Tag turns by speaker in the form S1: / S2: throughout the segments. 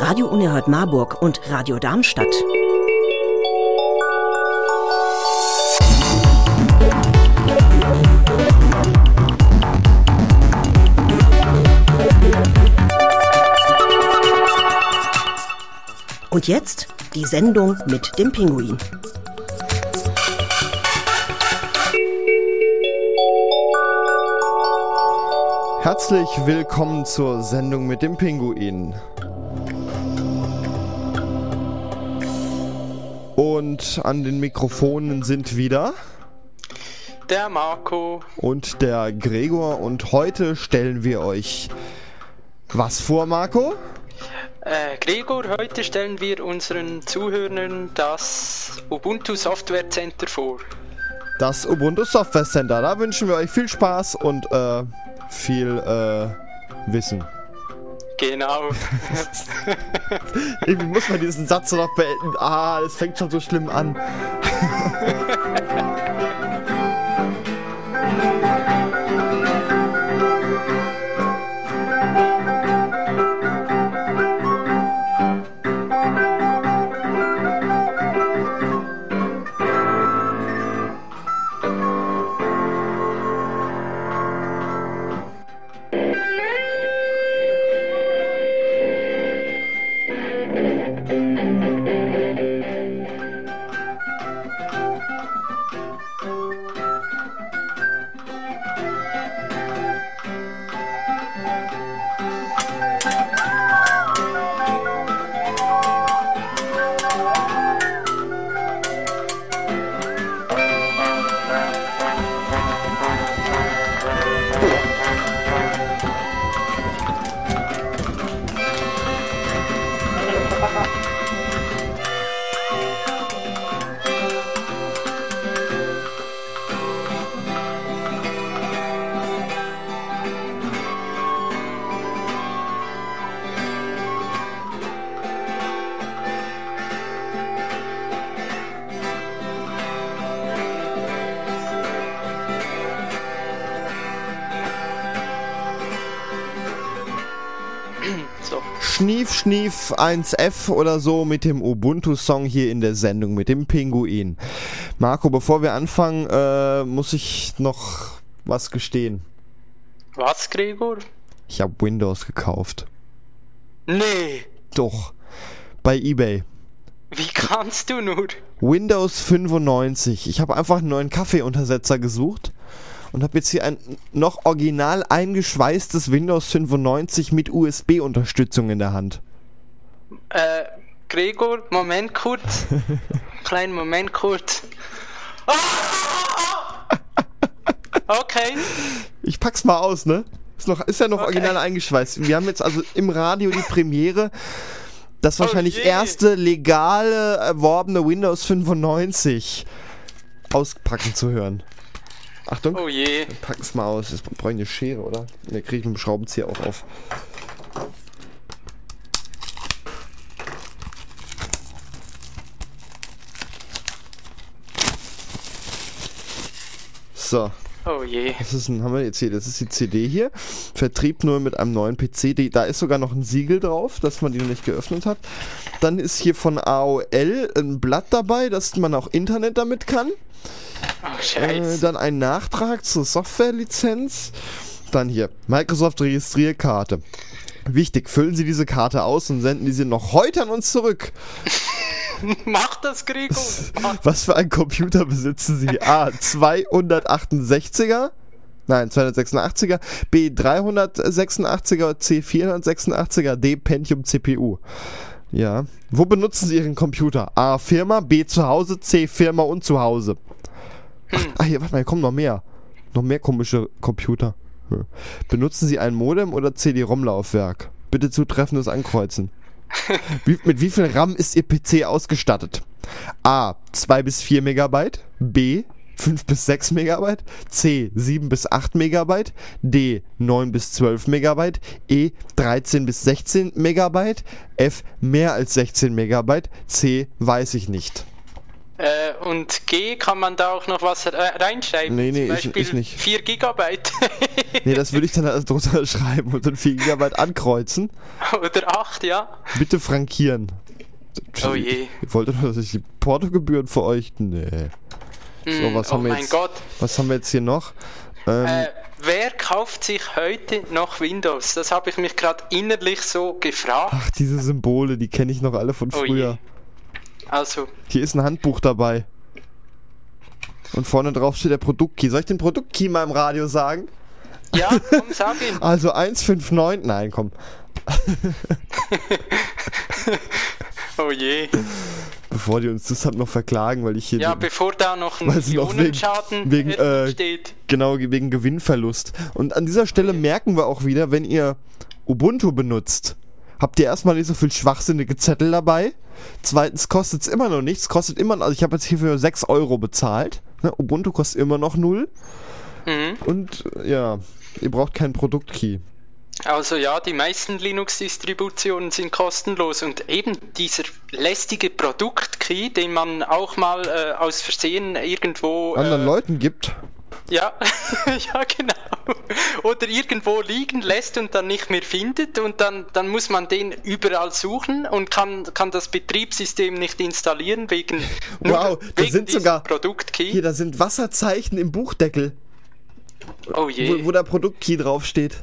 S1: Radio Unerhört Marburg und Radio Darmstadt. Und jetzt die Sendung mit dem Pinguin.
S2: Herzlich willkommen zur Sendung mit dem Pinguin. Und an den Mikrofonen sind wieder
S3: der Marco
S2: und der Gregor und heute stellen wir euch was vor, Marco?
S3: Äh, Gregor, heute stellen wir unseren Zuhörern das Ubuntu Software Center vor.
S2: Das Ubuntu Software Center, da wünschen wir euch viel Spaß und äh, viel äh, Wissen.
S3: Genau.
S2: Irgendwie muss man diesen Satz noch beenden. Ah, es fängt schon so schlimm an. F1F oder so mit dem Ubuntu-Song hier in der Sendung mit dem Pinguin. Marco, bevor wir anfangen, äh, muss ich noch was gestehen.
S3: Was, Gregor?
S2: Ich habe Windows gekauft.
S3: Nee.
S2: Doch. Bei eBay.
S3: Wie kannst du nur?
S2: Windows 95. Ich habe einfach einen neuen Kaffeeuntersetzer gesucht und habe jetzt hier ein noch original eingeschweißtes Windows 95 mit USB-Unterstützung in der Hand.
S3: Äh, Gregor, Moment kurz. Kleinen Moment kurz. Ah! Okay.
S2: Ich pack's mal aus, ne? Ist, noch, ist ja noch okay. original eingeschweißt. Wir haben jetzt also im Radio die Premiere. Das oh wahrscheinlich oh erste legale erworbene Windows 95 auspacken zu hören. Achtung.
S3: Oh je.
S2: Pack es mal aus. Jetzt brauche ich eine Schere, oder? Ne, kriege ich mit dem Schraubenzieher auch auf. So.
S3: Oh je.
S2: Was ist denn, haben wir jetzt hier? Das ist die CD hier. Vertrieb nur mit einem neuen PC. Die, da ist sogar noch ein Siegel drauf, dass man die noch nicht geöffnet hat. Dann ist hier von AOL ein Blatt dabei, dass man auch Internet damit kann.
S3: Oh, äh,
S2: dann ein Nachtrag zur Softwarelizenz. Dann hier, Microsoft Registrierkarte. Wichtig, füllen Sie diese Karte aus und senden diese noch heute an uns zurück.
S3: Mach das, Gregor.
S2: Was für ein Computer besitzen Sie? A. 268er. Nein, 286er. B. 386er. C. 486er. D. Pentium CPU. Ja. Wo benutzen Sie Ihren Computer? A. Firma. B. Zu Hause. C. Firma und zu Hause. Ach, ach hier, warte mal, hier kommen noch mehr. Noch mehr komische Computer. Benutzen Sie ein Modem oder CD-ROM-Laufwerk? Bitte zutreffendes Ankreuzen. Wie, mit wie viel RAM ist Ihr PC ausgestattet? A. 2 bis 4 Megabyte. B. 5 bis 6 Megabyte. C. 7 bis 8 Megabyte. D. 9 bis 12 Megabyte. E. 13 bis 16 Megabyte. F. Mehr als 16 Megabyte. C. Weiß ich nicht.
S3: Äh, und G kann man da auch noch was reinschreiben?
S2: Nee, nee,
S3: Zum
S2: ich-
S3: Beispiel
S2: ich nicht.
S3: 4 Gigabyte
S2: Nee, das würde ich dann alles drunter schreiben und dann 4 GB ankreuzen.
S3: oder 8, ja.
S2: Bitte frankieren.
S3: Oh je.
S2: Ihr wolltet doch, dass ich die Portogebühren für euch. Nee. So, was
S3: oh
S2: haben wir
S3: mein
S2: jetzt?
S3: Gott.
S2: Was haben wir jetzt hier noch? Ähm,
S3: Äh, wer kauft sich heute noch Windows? Das habe ich mich gerade innerlich so gefragt.
S2: ach, diese Symbole, die kenne ich noch alle von
S3: Oh je. Also,
S2: Hier ist ein Handbuch dabei. Und vorne drauf steht der Produktkey. Soll ich den Produktkey mal im Radio sagen?
S3: ja, komm, sag ihn.
S2: Also 159. Nein, komm.
S3: Oh je.
S2: Bevor die uns deshalb noch verklagen, weil ich hier
S3: Ja,
S2: den-
S3: bevor da noch ein
S2: wegen-
S3: Millionenschaden
S2: wegen,
S3: äh,
S2: äh,
S3: steht.
S2: Genau, wegen Gewinnverlust. Und an dieser Stelle merken wir auch wieder, wenn ihr Ubuntu benutzt, habt ihr erstmal nicht so viel schwachsinnige Zettel dabei. Zweitens kostet es immer noch nichts. Kostet immer noch, also ich habe jetzt hier für 6 Euro bezahlt. Ne? Ubuntu kostet immer noch null.
S3: Mhm.
S2: Und ja, ihr braucht keinen Produktkey.
S3: Also ja, die meisten Linux-Distributionen sind kostenlos und eben dieser lästige Produktkey, den man auch mal äh, aus Versehen irgendwo
S2: Anderen
S3: äh,
S2: Leuten gibt.
S3: Ja, ja genau oder irgendwo liegen lässt und dann nicht mehr findet und dann, dann muss man den überall suchen und kann, kann das Betriebssystem nicht installieren wegen, nur
S2: Wow, da
S3: wegen
S2: sind sogar-
S3: Produktkey.
S2: Hier, da sind Wasserzeichen im Buchdeckel,
S3: oh je,
S2: wo, wo der Produktkey draufsteht.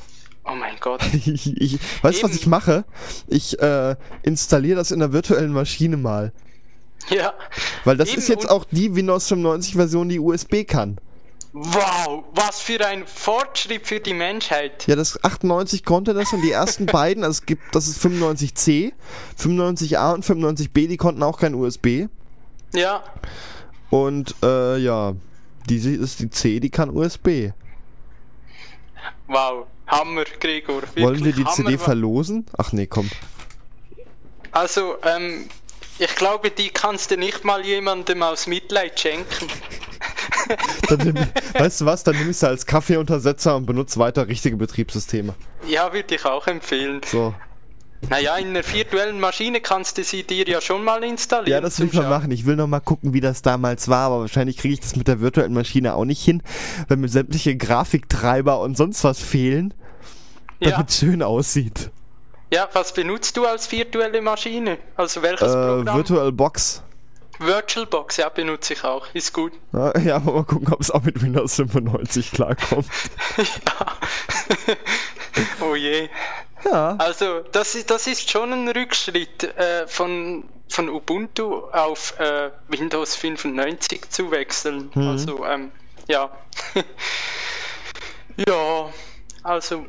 S3: oh mein Gott.
S2: ich, ich, weißt du, was ich mache? Ich äh, installiere das in der virtuellen Maschine mal.
S3: Ja.
S2: Weil das
S3: Eben,
S2: ist jetzt auch die Windows 95 Version, die USB kann.
S3: Wow, was für ein Fortschritt für die Menschheit.
S2: Ja, das 98 konnte das und die ersten beiden, also es gibt, das ist 95C, 95A und 95B, die konnten auch kein USB.
S3: Ja,
S2: Und äh, ja, diese ist die C, die kann USB.
S3: wow, Hammer, Gregor.
S2: Wollen wir die
S3: Hammer.
S2: CD verlosen? Ach nee, komm.
S3: Also, ähm, ich glaube, die kannst du nicht mal jemandem aus Mitleid schenken.
S2: Dann nehm, weißt du was, dann nehme ich sie als Kaffeeuntersetzer und benutze weiter richtige Betriebssysteme.
S3: Ja, würde ich auch empfehlen.
S2: So.
S3: Naja, in einer virtuellen Maschine kannst du sie dir ja schon mal installieren.
S2: Ja, das will ich mal machen. Ich will noch mal gucken, wie das damals war, aber wahrscheinlich kriege ich das mit der virtuellen Maschine auch nicht hin, wenn mir sämtliche Grafiktreiber und sonst was fehlen, damit
S3: Ja.
S2: es schön aussieht.
S3: ja, was benutzt du als virtuelle Maschine? Also welches
S2: Äh,
S3: Programm?
S2: VirtualBox.
S3: VirtualBox, ja, benutze ich auch. Ist gut.
S2: Ja, ja, aber mal gucken, ob es auch mit Windows 95 klarkommt.
S3: oh je.
S2: Ja.
S3: Also, das ist, das ist schon ein Rückschritt äh, von, von Ubuntu auf äh, Windows 95 zu wechseln.
S2: Mhm.
S3: Also, ähm, ja. ja, also,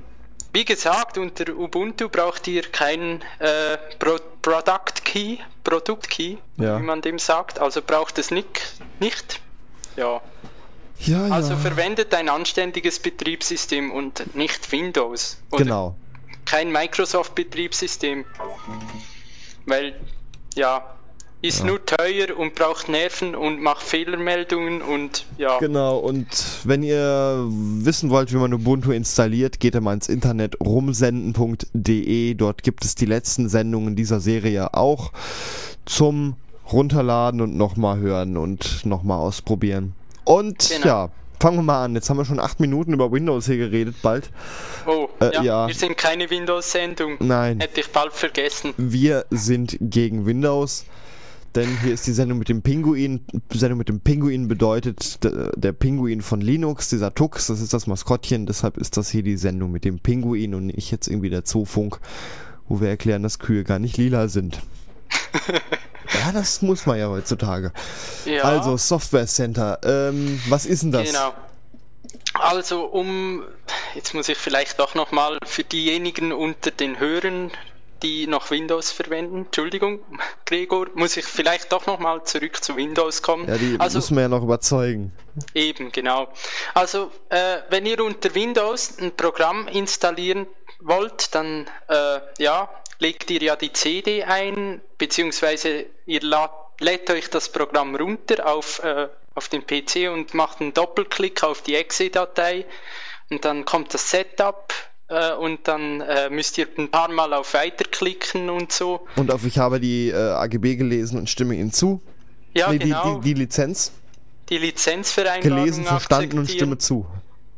S3: wie gesagt, unter Ubuntu braucht ihr keinen äh, Pro Product Key, Produkt Key,
S2: Ja.
S3: wie man dem sagt. Also braucht es nicht. nicht. Ja.
S2: Ja, ja.
S3: Also verwendet ein anständiges Betriebssystem und nicht Windows. Oder
S2: genau.
S3: kein Microsoft-Betriebssystem. Weil, ja, ist nur teuer und braucht Nerven und macht Fehlermeldungen und ja.
S2: Genau, und wenn ihr wissen wollt, wie man Ubuntu installiert, geht ihr mal ins Internet rumsenden.de. Dort gibt es die letzten Sendungen dieser Serie auch zum Runterladen und nochmal hören und nochmal ausprobieren. Und
S3: Genau.
S2: ja, fangen wir mal an. Jetzt haben wir schon acht Minuten über Windows hier geredet, bald.
S3: Oh,
S2: Äh,
S3: ja,
S2: ja.
S3: wir sind keine Windows-Sendung.
S2: Nein.
S3: Hätte ich bald vergessen.
S2: Wir sind gegen Windows. Denn hier ist die Sendung mit dem Pinguin. Sendung mit dem Pinguin bedeutet der, der Pinguin von Linux, dieser Tux, das ist das Maskottchen. Deshalb ist das hier die Sendung mit dem Pinguin und nicht jetzt irgendwie der Zoofunk, wo wir erklären, dass Kühe gar nicht lila sind. ja, das muss man ja heutzutage.
S3: Ja,
S2: Also, Software Center. Ähm, was ist denn das?
S3: genau. Also um, jetzt muss ich vielleicht doch nochmal für diejenigen unter den Hörern, die noch Windows verwenden, Entschuldigung, Gregor, muss ich vielleicht doch nochmal zurück zu Windows kommen.
S2: Ja, die
S3: also
S2: müssen wir ja noch überzeugen.
S3: Eben, genau. Also, äh, wenn ihr unter Windows ein Programm installieren wollt, dann äh, ja, legt ihr ja die CD ein, beziehungsweise ihr lad, lädt euch das Programm runter auf, äh, auf den PC und macht einen Doppelklick auf die Exe-Datei und dann kommt das Setup äh, und dann äh, müsst ihr ein paar Mal auf Weiter klicken und so.
S2: Und auf ich habe die äh, AGB gelesen und stimme Ihnen zu.
S3: Ja,
S2: nee,
S3: genau.
S2: die, die, die Lizenz.
S3: Die Lizenzvereinbarung
S2: Gelesen, verstanden und. Stimme zu.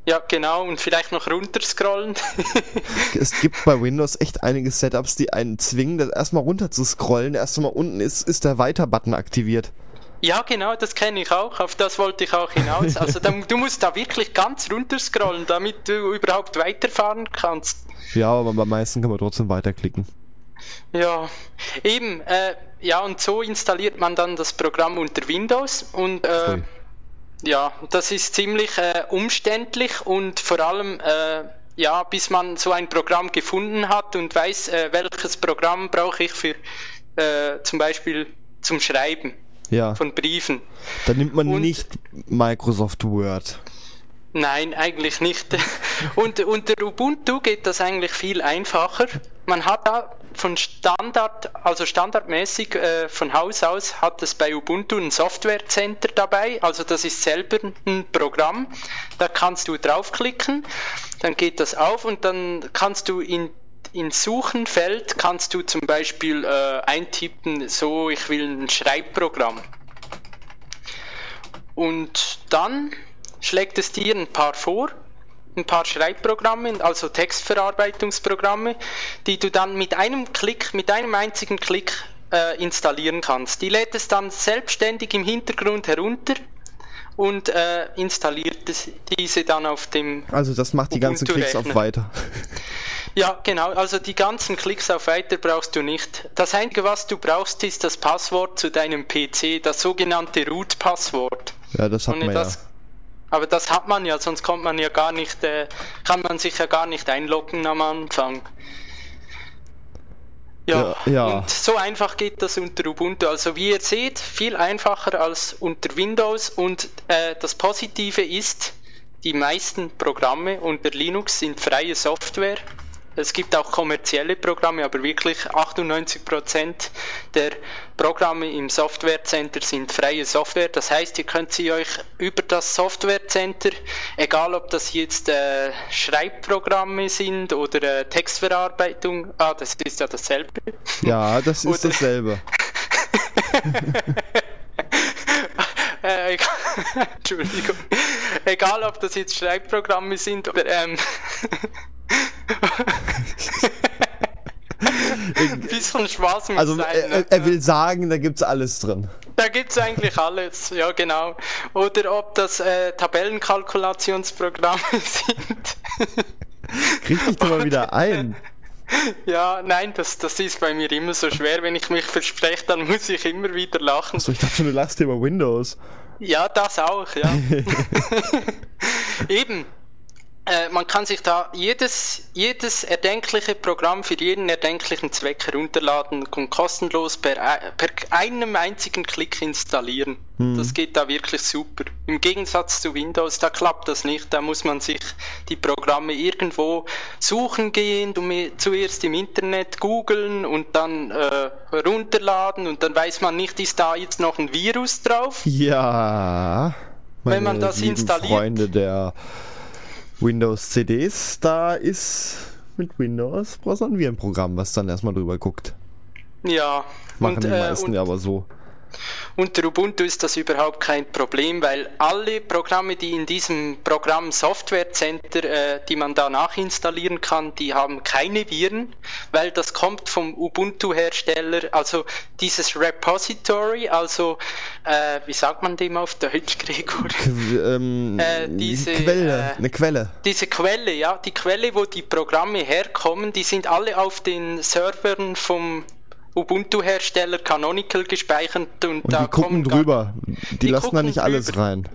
S3: Ja, genau. Und vielleicht noch runterscrollen.
S2: Es gibt bei Windows echt einige Setups, die einen zwingen, das erstmal runter zu scrollen. Erstmal unten ist, ist der Weiter-Button aktiviert.
S3: Ja, genau, das kenne ich auch. Auf das wollte ich auch hinaus. Also da, du musst da wirklich ganz runterscrollen, damit du überhaupt weiterfahren kannst.
S2: Ja, aber beim meisten kann man trotzdem weiterklicken.
S3: Ja, eben. Äh, ja, und so installiert man dann das Programm unter Windows und äh, ja, das ist ziemlich äh, umständlich und vor allem äh, ja, bis man so ein Programm gefunden hat und weiß, äh, welches Programm brauche ich für äh, zum Beispiel zum Schreiben
S2: Ja,
S3: von Briefen.
S2: dann nimmt man
S3: und-
S2: nicht Microsoft Word.
S3: Nein, eigentlich nicht. Und unter Ubuntu geht das eigentlich viel einfacher. Man hat da von Standard, also standardmäßig äh, von Haus aus hat es bei Ubuntu ein Software Center dabei. Also das ist selber ein Programm. Da kannst du draufklicken, dann geht das auf und dann kannst du in in Suchenfeld kannst du zum Beispiel äh, eintippen, so ich will ein Schreibprogramm. Und dann schlägt es dir ein paar vor, ein paar Schreibprogramme, also Textverarbeitungsprogramme, die du dann mit einem Klick, mit einem einzigen Klick äh, installieren kannst. Die lädt es dann selbstständig im Hintergrund herunter und äh, installiert es, diese dann auf dem
S2: Also das macht die ganzen Klicks auf weiter.
S3: ja, genau. Also die ganzen Klicks auf Weiter brauchst du nicht. Das Einzige, was du brauchst, ist das Passwort zu deinem PC, das sogenannte Root-Passwort.
S2: Ja, das hat
S3: Ohne
S2: man ja.
S3: das- Aber das hat man ja, sonst kommt man ja gar nicht, äh, kann man sich ja gar nicht einloggen am Anfang. Ja,
S2: Ja, ja.
S3: und so einfach geht das unter Ubuntu. Also wie ihr seht, viel einfacher als unter Windows und äh, das Positive ist, die meisten Programme unter Linux sind freie Software. Es gibt auch kommerzielle Programme, aber wirklich 98% der Programme im Software Center sind freie Software. Das heißt, ihr könnt sie euch über das Software Center, egal ob das jetzt äh, Schreibprogramme sind oder äh, Textverarbeitung, ah, das ist ja dasselbe.
S2: Ja, das ist
S3: Oder-
S2: dasselbe.
S3: Äh, egal, Entschuldigung. Egal, ob das jetzt Schreibprogramme sind oder ähm, bisschen Spaß muss
S2: Also
S3: sein.
S2: er,
S3: ne?
S2: er- er will sagen, da gibt's alles drin.
S3: Da gibt's eigentlich alles, ja genau. Oder ob das äh, Tabellenkalkulationsprogramme sind.
S2: Krieg dich doch mal wieder ein.
S3: ja, nein, das, das ist bei mir immer so schwer. Wenn ich mich verspreche, dann muss ich immer wieder lachen.
S2: Achso, ich dachte schon, du lachst über Windows.
S3: Ja, das auch, ja. Eben. Äh, man kann sich da jedes, jedes erdenkliche Programm für jeden erdenklichen Zweck herunterladen und kostenlos per, ei- per einem einzigen Klick installieren. Das geht da wirklich super. Im Gegensatz zu Windows, da klappt das nicht. Da muss man sich die Programme irgendwo suchen gehen, zuerst im Internet googeln und dann äh, runterladen und dann weiß man nicht, ist da jetzt noch ein Virus drauf?
S2: Ja. Meine
S3: Wenn man das installiert-
S2: Freunde der Windows CDs, da ist mit Windows brauchst du ein Virenprogramm, was dann erstmal drüber guckt.
S3: Ja,
S2: Machen
S3: und,
S2: die
S3: äh,
S2: meisten ja aber so.
S3: Unter Ubuntu ist das überhaupt kein Problem, weil alle Programme, die in diesem Programm Software Center, äh, die man da nachinstallieren kann, die haben keine Viren, weil das kommt vom Ubuntu-Hersteller, also dieses Repository, also äh, wie sagt man dem auf Deutsch, Gregor?
S2: Qu ähm,
S3: Äh, diese,
S2: Quelle,
S3: äh,
S2: eine Quelle.
S3: Diese Quelle, ja, die Quelle, wo die Programme herkommen, die sind alle auf den Servern vom Ubuntu-Hersteller Canonical gespeichert und,
S2: Und
S3: da
S2: die gucken
S3: kommen
S2: drüber. Die,
S3: die
S2: lassen da nicht alles
S3: drüber.
S2: rein.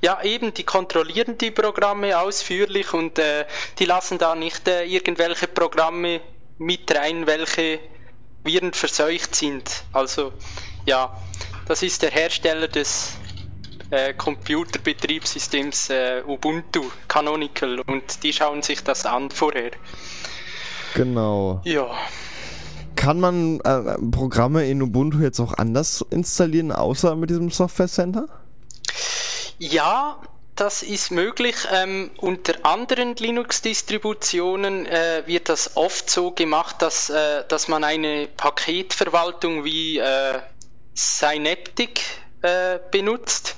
S3: Ja, eben, die kontrollieren die Programme ausführlich und äh, die lassen da nicht äh, irgendwelche Programme mit rein, welche Viren verseucht sind. Also, ja, das ist der Hersteller des äh, Computerbetriebssystems äh, Ubuntu, Canonical, und die schauen sich das an vorher.
S2: Genau.
S3: Ja.
S2: Kann man äh, Programme in Ubuntu jetzt auch anders installieren, außer mit diesem Software Center?
S3: Ja, das ist möglich. Ähm, unter anderen Linux-Distributionen äh, wird das oft so gemacht, dass, äh, dass man eine Paketverwaltung wie äh, Synaptic äh, benutzt.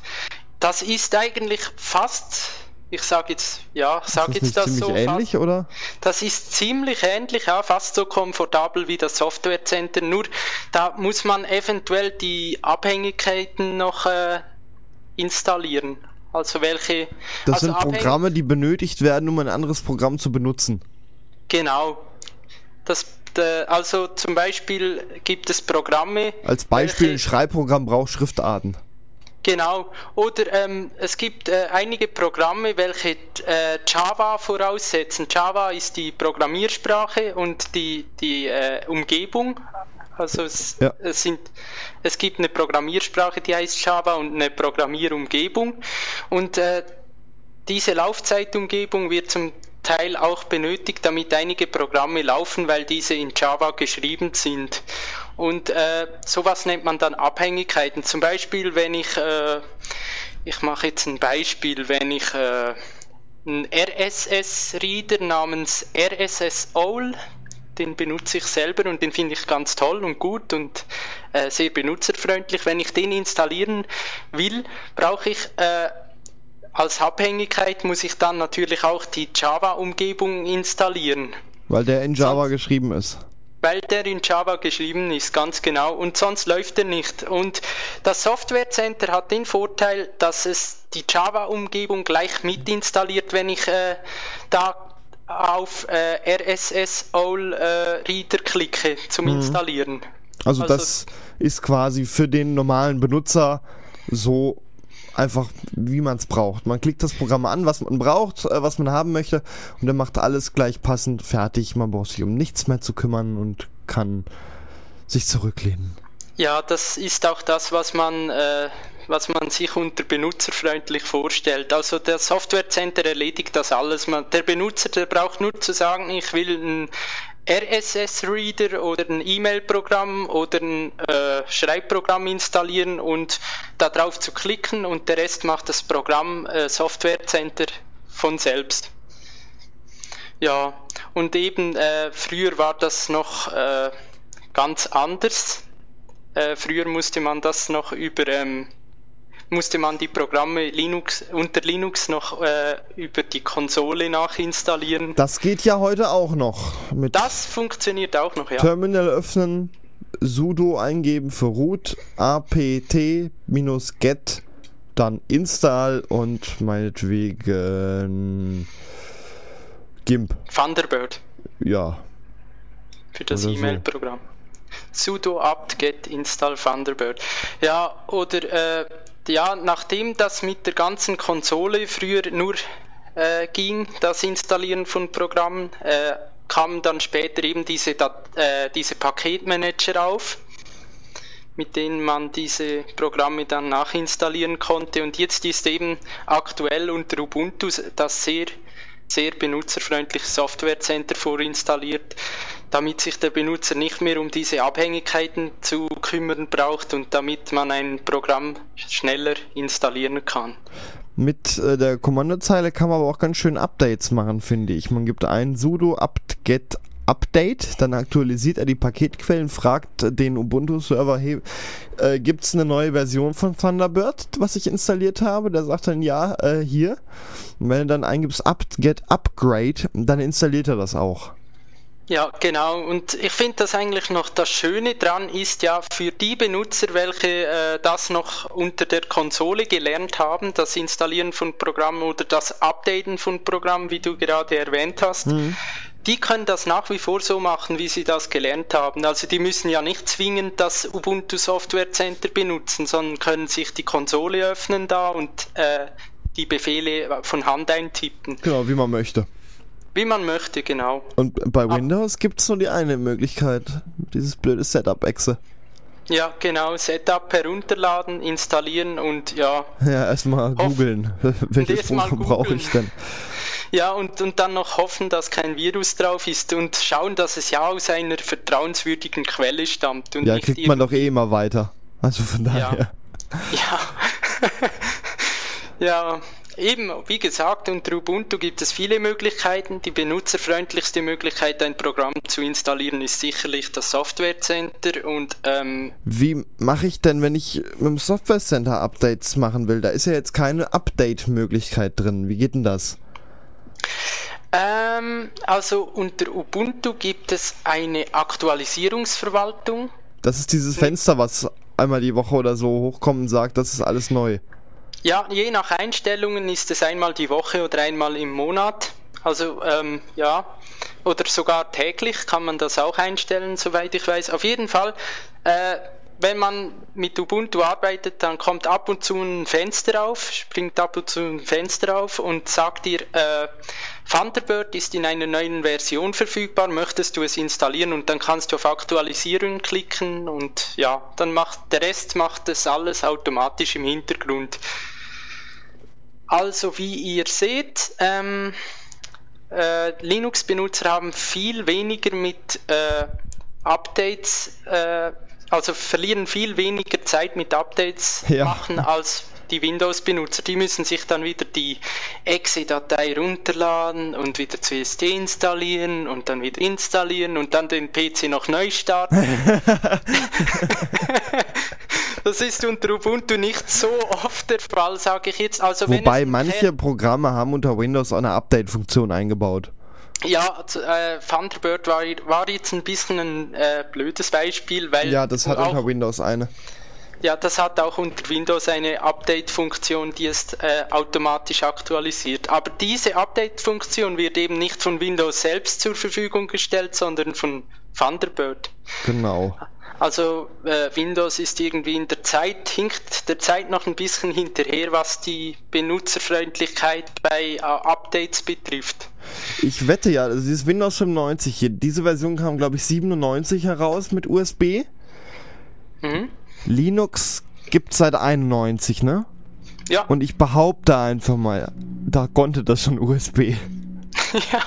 S3: Das ist eigentlich fast ich sage jetzt, ja, sage jetzt das
S2: so. ähnlich,
S3: fast,
S2: oder?
S3: Das ist ziemlich ähnlich, ja, fast so komfortabel wie das Software Center. Nur da muss man eventuell die Abhängigkeiten noch äh, installieren. Also welche.
S2: Das
S3: also
S2: sind Programme, die benötigt werden, um ein anderes Programm zu benutzen.
S3: Genau. Das, also zum Beispiel gibt es Programme.
S2: Als Beispiel welche, ein Schreibprogramm braucht Schriftarten.
S3: Genau. Oder ähm, es gibt äh, einige Programme, welche äh, Java voraussetzen. Java ist die Programmiersprache und die, die äh, Umgebung. Also es, ja. es, sind, es gibt eine Programmiersprache, die heißt Java und eine Programmierumgebung. Und äh, diese Laufzeitumgebung wird zum Teil auch benötigt, damit einige Programme laufen, weil diese in Java geschrieben sind. Und äh, sowas nennt man dann Abhängigkeiten. Zum Beispiel, wenn ich, äh, ich mache jetzt ein Beispiel, wenn ich äh, einen RSS-Reader namens RSS-OL, den benutze ich selber und den finde ich ganz toll und gut und äh, sehr benutzerfreundlich. Wenn ich den installieren will, brauche ich äh, als Abhängigkeit muss ich dann natürlich auch die Java-Umgebung installieren.
S2: Weil der in Java geschrieben ist.
S3: Weil der in Java geschrieben ist, ganz genau. Und sonst läuft er nicht. Und das Software Center hat den Vorteil, dass es die Java-Umgebung gleich mit installiert, wenn ich äh, da auf äh, RSS All äh, Reader klicke zum mhm. Installieren.
S2: Also, also das ist quasi für den normalen Benutzer so einfach, wie man es braucht. Man klickt das Programm an, was man braucht, äh, was man haben möchte und dann macht alles gleich passend fertig. Man braucht sich um nichts mehr zu kümmern und kann sich zurücklehnen.
S3: Ja, das ist auch das, was man, äh, was man sich unter benutzerfreundlich vorstellt. Also der Software Center erledigt das alles. Man, der Benutzer, der braucht nur zu sagen, ich will ein RSS-Reader oder ein E-Mail-Programm oder ein äh, Schreibprogramm installieren und darauf zu klicken und der Rest macht das Programm äh, Software Center von selbst. Ja, und eben äh, früher war das noch äh, ganz anders. Äh, früher musste man das noch über ähm, musste man die Programme Linux unter Linux noch äh, über die Konsole nachinstallieren.
S2: Das geht ja heute auch noch.
S3: das funktioniert auch noch, ja.
S2: Terminal öffnen, sudo eingeben für root, apt-get, dann install und meinetwegen GIMP.
S3: Thunderbird.
S2: Ja.
S3: Für das E-Mail-Programm. sudo apt-get install Thunderbird. Ja, oder äh, ja, nachdem das mit der ganzen Konsole früher nur äh, ging, das Installieren von Programmen, äh, kamen dann später eben diese, äh, diese Paketmanager auf, mit denen man diese Programme dann nachinstallieren konnte. Und jetzt ist eben aktuell unter Ubuntu das sehr, sehr benutzerfreundliche Software Center vorinstalliert damit sich der Benutzer nicht mehr um diese Abhängigkeiten zu kümmern braucht und damit man ein Programm schneller installieren kann.
S2: Mit äh, der Kommandozeile kann man aber auch ganz schön Updates machen, finde ich. Man gibt ein sudo apt-get Update, dann aktualisiert er die Paketquellen, fragt den Ubuntu-Server, hey, äh, gibt es eine neue Version von Thunderbird, was ich installiert habe? Der sagt dann ja, äh, hier. Und wenn du dann eingibst apt-get upgrade, dann installiert er das auch.
S3: Ja, genau. Und ich finde das eigentlich noch das Schöne dran ist ja für die Benutzer, welche äh, das noch unter der Konsole gelernt haben, das Installieren von Programmen oder das Updaten von Programmen, wie du gerade erwähnt hast, mhm. die können das nach wie vor so machen, wie sie das gelernt haben. Also die müssen ja nicht zwingend das Ubuntu Software Center benutzen, sondern können sich die Konsole öffnen da und äh, die Befehle von Hand eintippen.
S2: Genau, wie man möchte.
S3: Wie man möchte, genau.
S2: Und bei Windows gibt es nur die eine Möglichkeit, dieses blöde Setup-Exe.
S3: Ja, genau, Setup herunterladen, installieren und ja.
S2: Ja, erstmal googeln. Welches Programm brauche ich denn?
S3: Ja, und, und dann noch hoffen, dass kein Virus drauf ist und schauen, dass es ja aus einer vertrauenswürdigen Quelle stammt.
S2: ja, kriegt man doch eh immer weiter. Also von daher.
S3: Ja. Ja, ja Eben, wie gesagt, unter Ubuntu gibt es viele Möglichkeiten. Die benutzerfreundlichste Möglichkeit, ein Programm zu installieren, ist sicherlich das Software Center. Und ähm,
S2: wie mache ich denn, wenn ich mit dem Software Center Updates machen will? Da ist ja jetzt keine Update-Möglichkeit drin. Wie geht denn das?
S3: Ähm, also unter Ubuntu gibt es eine Aktualisierungsverwaltung.
S2: Das ist dieses Fenster, was einmal die Woche oder so hochkommt und sagt, das ist alles neu.
S3: Ja, je nach Einstellungen ist es einmal die Woche oder einmal im Monat. Also ähm, ja, oder sogar täglich kann man das auch einstellen, soweit ich weiß. Auf jeden Fall, äh, wenn man mit Ubuntu arbeitet, dann kommt ab und zu ein Fenster auf, springt ab und zu ein Fenster auf und sagt dir, äh, Thunderbird ist in einer neuen Version verfügbar, möchtest du es installieren und dann kannst du auf Aktualisieren klicken und ja, dann macht der Rest macht das alles automatisch im Hintergrund. Also wie ihr seht, ähm, äh, Linux-Benutzer haben viel weniger mit äh, Updates, äh, also verlieren viel weniger Zeit mit Updates ja. machen als die Windows-Benutzer, die müssen sich dann wieder die Exe-Datei runterladen und wieder CST installieren und dann wieder installieren und dann den PC noch neu starten. das ist unter Ubuntu nicht so oft der Fall, sage ich jetzt. Also
S2: Wobei manche Programme haben unter Windows eine Update-Funktion eingebaut.
S3: Ja, äh, Thunderbird war, war, jetzt ein bisschen ein äh, blödes Beispiel, weil.
S2: Ja, das hat unter Windows eine.
S3: Ja, das hat auch unter Windows eine Update-Funktion, die es äh, automatisch aktualisiert. Aber diese Update-Funktion wird eben nicht von Windows selbst zur Verfügung gestellt, sondern von Thunderbird.
S2: Genau.
S3: Also äh, Windows ist irgendwie in der Zeit, hinkt der Zeit noch ein bisschen hinterher, was die Benutzerfreundlichkeit bei äh, Updates betrifft.
S2: Ich wette ja, also dieses Windows 95 hier, diese Version kam glaube ich 97 heraus mit USB. Mhm. Linux gibt es seit 91, ne?
S3: Ja.
S2: Und ich behaupte einfach mal, da konnte das schon USB.
S3: ja,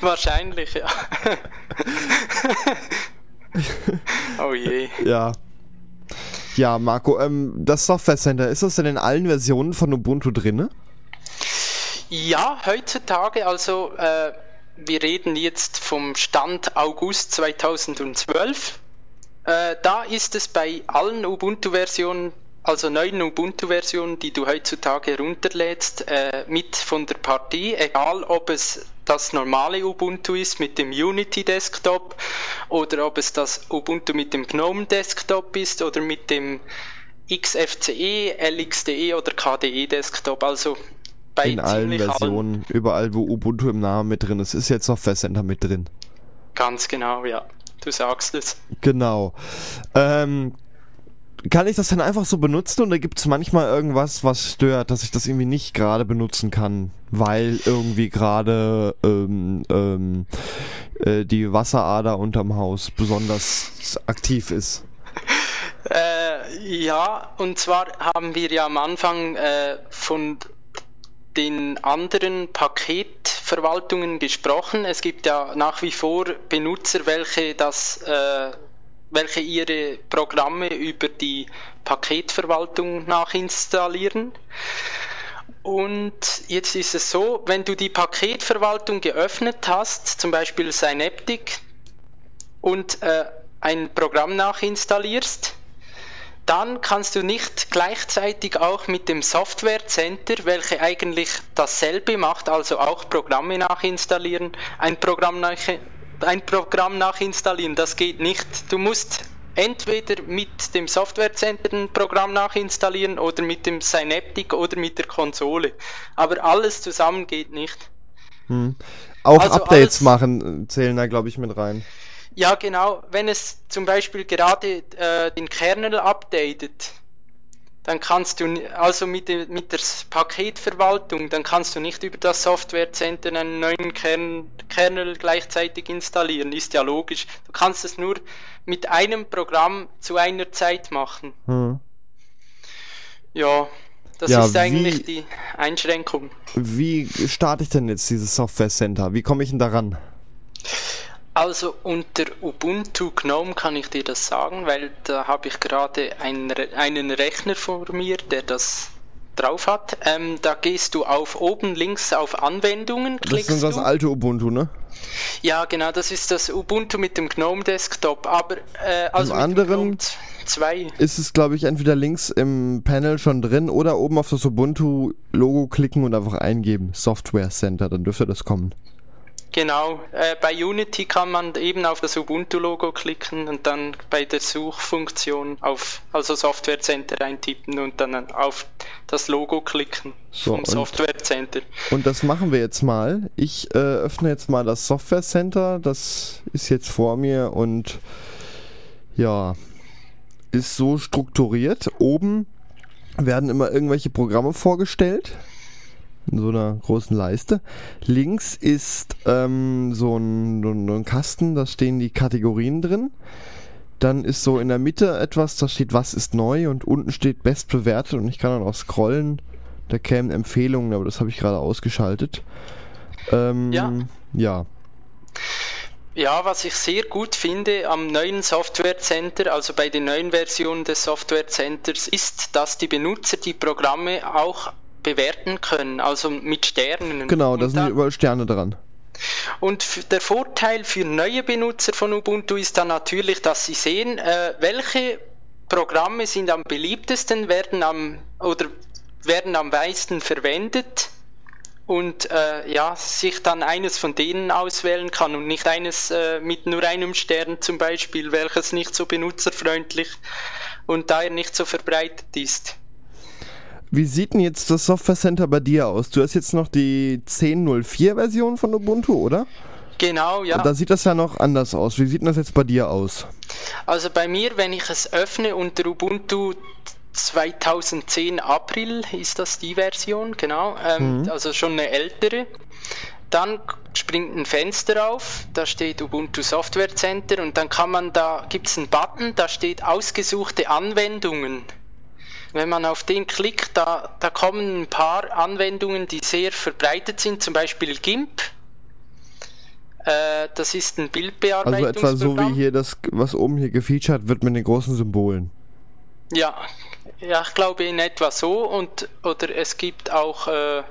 S3: wahrscheinlich, ja. oh je.
S2: Ja. Ja, Marco, ähm, das Software Center, ist das denn in allen Versionen von Ubuntu drin?
S3: Ja, heutzutage, also äh, wir reden jetzt vom Stand August 2012. Äh, da ist es bei allen Ubuntu-Versionen, also neuen Ubuntu-Versionen, die du heutzutage runterlädst, äh, mit von der Partie, egal ob es das normale Ubuntu ist mit dem Unity Desktop oder ob es das Ubuntu mit dem GNOME Desktop ist oder mit dem XFCE, LXDE oder KDE Desktop. Also
S2: bei in allen Versionen, allen. überall wo Ubuntu im Namen mit drin ist, ist jetzt Software Center mit drin.
S3: Ganz genau, ja. Du sagst es.
S2: Genau. Ähm, kann ich das dann einfach so benutzen oder gibt es manchmal irgendwas, was stört, dass ich das irgendwie nicht gerade benutzen kann, weil irgendwie gerade ähm, ähm, äh, die Wasserader unterm Haus besonders aktiv ist?
S3: Äh, ja, und zwar haben wir ja am Anfang äh, von den anderen Paketverwaltungen gesprochen. Es gibt ja nach wie vor Benutzer, welche das äh, welche ihre Programme über die Paketverwaltung nachinstallieren. Und jetzt ist es so, wenn du die Paketverwaltung geöffnet hast, zum Beispiel Synaptic, und äh, ein Programm nachinstallierst, dann kannst du nicht gleichzeitig auch mit dem Software Center, welche eigentlich dasselbe macht, also auch Programme nachinstallieren, ein Programm ein Programm nachinstallieren. Das geht nicht. Du musst entweder mit dem Software Center ein Programm nachinstallieren oder mit dem Synaptic oder mit der Konsole. Aber alles zusammen geht nicht.
S2: Hm. Auch also Updates machen äh, zählen da, glaube ich, mit rein.
S3: Ja, genau. Wenn es zum Beispiel gerade äh, den Kernel updatet, dann kannst du, also mit, mit der Paketverwaltung, dann kannst du nicht über das Software Center einen neuen Kern, Kernel gleichzeitig installieren. Ist ja logisch. Du kannst es nur mit einem Programm zu einer Zeit machen. Hm. Ja, das ja, ist eigentlich wie, die Einschränkung.
S2: Wie starte ich denn jetzt dieses Software Center? Wie komme ich denn daran?
S3: Also unter Ubuntu GNOME kann ich dir das sagen, weil da habe ich gerade einen, einen Rechner vor mir, der das drauf hat. Ähm, da gehst du auf oben links auf Anwendungen.
S2: Das ist das
S3: du.
S2: alte Ubuntu, ne?
S3: Ja, genau, das ist das Ubuntu mit dem GNOME Desktop. Aber äh, also
S2: Im anderen
S3: 2.
S2: ist es, glaube ich, entweder links im Panel schon drin oder oben auf das Ubuntu-Logo klicken und einfach eingeben. Software Center, dann dürfte das kommen.
S3: Genau, äh, bei Unity kann man eben auf das Ubuntu-Logo klicken und dann bei der Suchfunktion auf also Software Center eintippen und dann auf das Logo klicken
S2: So,
S3: vom
S2: und-
S3: Software Center.
S2: Und das machen wir jetzt mal. Ich äh, öffne jetzt mal das Software Center. Das ist jetzt vor mir und ja, ist so strukturiert. Oben werden immer irgendwelche Programme vorgestellt. In so einer großen Leiste. Links ist ähm, so, ein, so ein Kasten, da stehen die Kategorien drin. Dann ist so in der Mitte etwas, da steht, was ist neu und unten steht bestbewertet und ich kann dann auch scrollen. Da kämen Empfehlungen, aber das habe ich gerade ausgeschaltet. Ähm,
S3: Ja.
S2: Ja.
S3: Ja, was ich sehr gut finde am neuen Software Center, also bei den neuen Versionen des Software Centers, ist, dass die Benutzer die Programme auch bewerten können, also mit Sternen.
S2: Genau, da sind
S3: dann-
S2: überall Sterne dran.
S3: Und der Vorteil für neue Benutzer von Ubuntu ist dann natürlich, dass sie sehen, äh, welche Programme sind am beliebtesten, werden am oder werden am meisten verwendet und äh, ja, sich dann eines von denen auswählen kann und nicht eines äh, mit nur einem Stern zum Beispiel, welches nicht so benutzerfreundlich und daher nicht so verbreitet ist.
S2: Wie sieht denn jetzt das Software Center bei dir aus? Du hast jetzt noch die 10.04 Version von Ubuntu, oder?
S3: Genau, ja.
S2: Und da sieht das ja noch anders aus. Wie sieht das jetzt bei dir aus?
S3: Also bei mir, wenn ich es öffne unter Ubuntu 2010 April ist das die Version, genau, ähm, also schon eine ältere. Dann springt ein Fenster auf, da steht Ubuntu Software Center und dann kann man da, gibt es einen Button, da steht ausgesuchte Anwendungen. Wenn man auf den klickt, da, da kommen ein paar Anwendungen, die sehr verbreitet sind, zum Beispiel GIMP. Äh, das ist ein
S2: Also
S3: Bildbearbeitungsprogramm.
S2: etwa so wie hier das, was oben hier gefeatured wird mit den großen Symbolen.
S3: Ja, ja, ich glaube in etwa so und oder es gibt auch äh,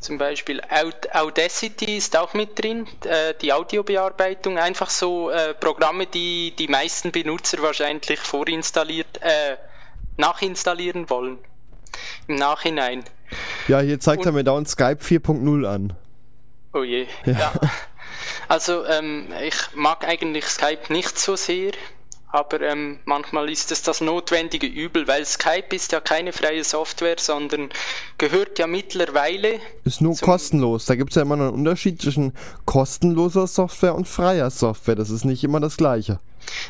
S3: zum Beispiel Aud Audacity ist auch mit drin, äh, die Audiobearbeitung, einfach so äh, Programme, die die meisten Benutzer wahrscheinlich vorinstalliert, äh, nachinstallieren wollen. Im Nachhinein.
S2: Ja, hier zeigt er
S3: Und-
S2: mir dauernd Skype 4.0 an.
S3: Oh je. Ja. Also ähm, ich mag eigentlich Skype nicht so sehr, aber ähm, manchmal ist es das notwendige Übel, weil Skype ist ja keine freie Software, sondern gehört ja mittlerweile.
S2: Ist nur kostenlos. Da gibt es ja immer noch einen Unterschied zwischen kostenloser Software und freier Software. Das ist nicht immer das gleiche.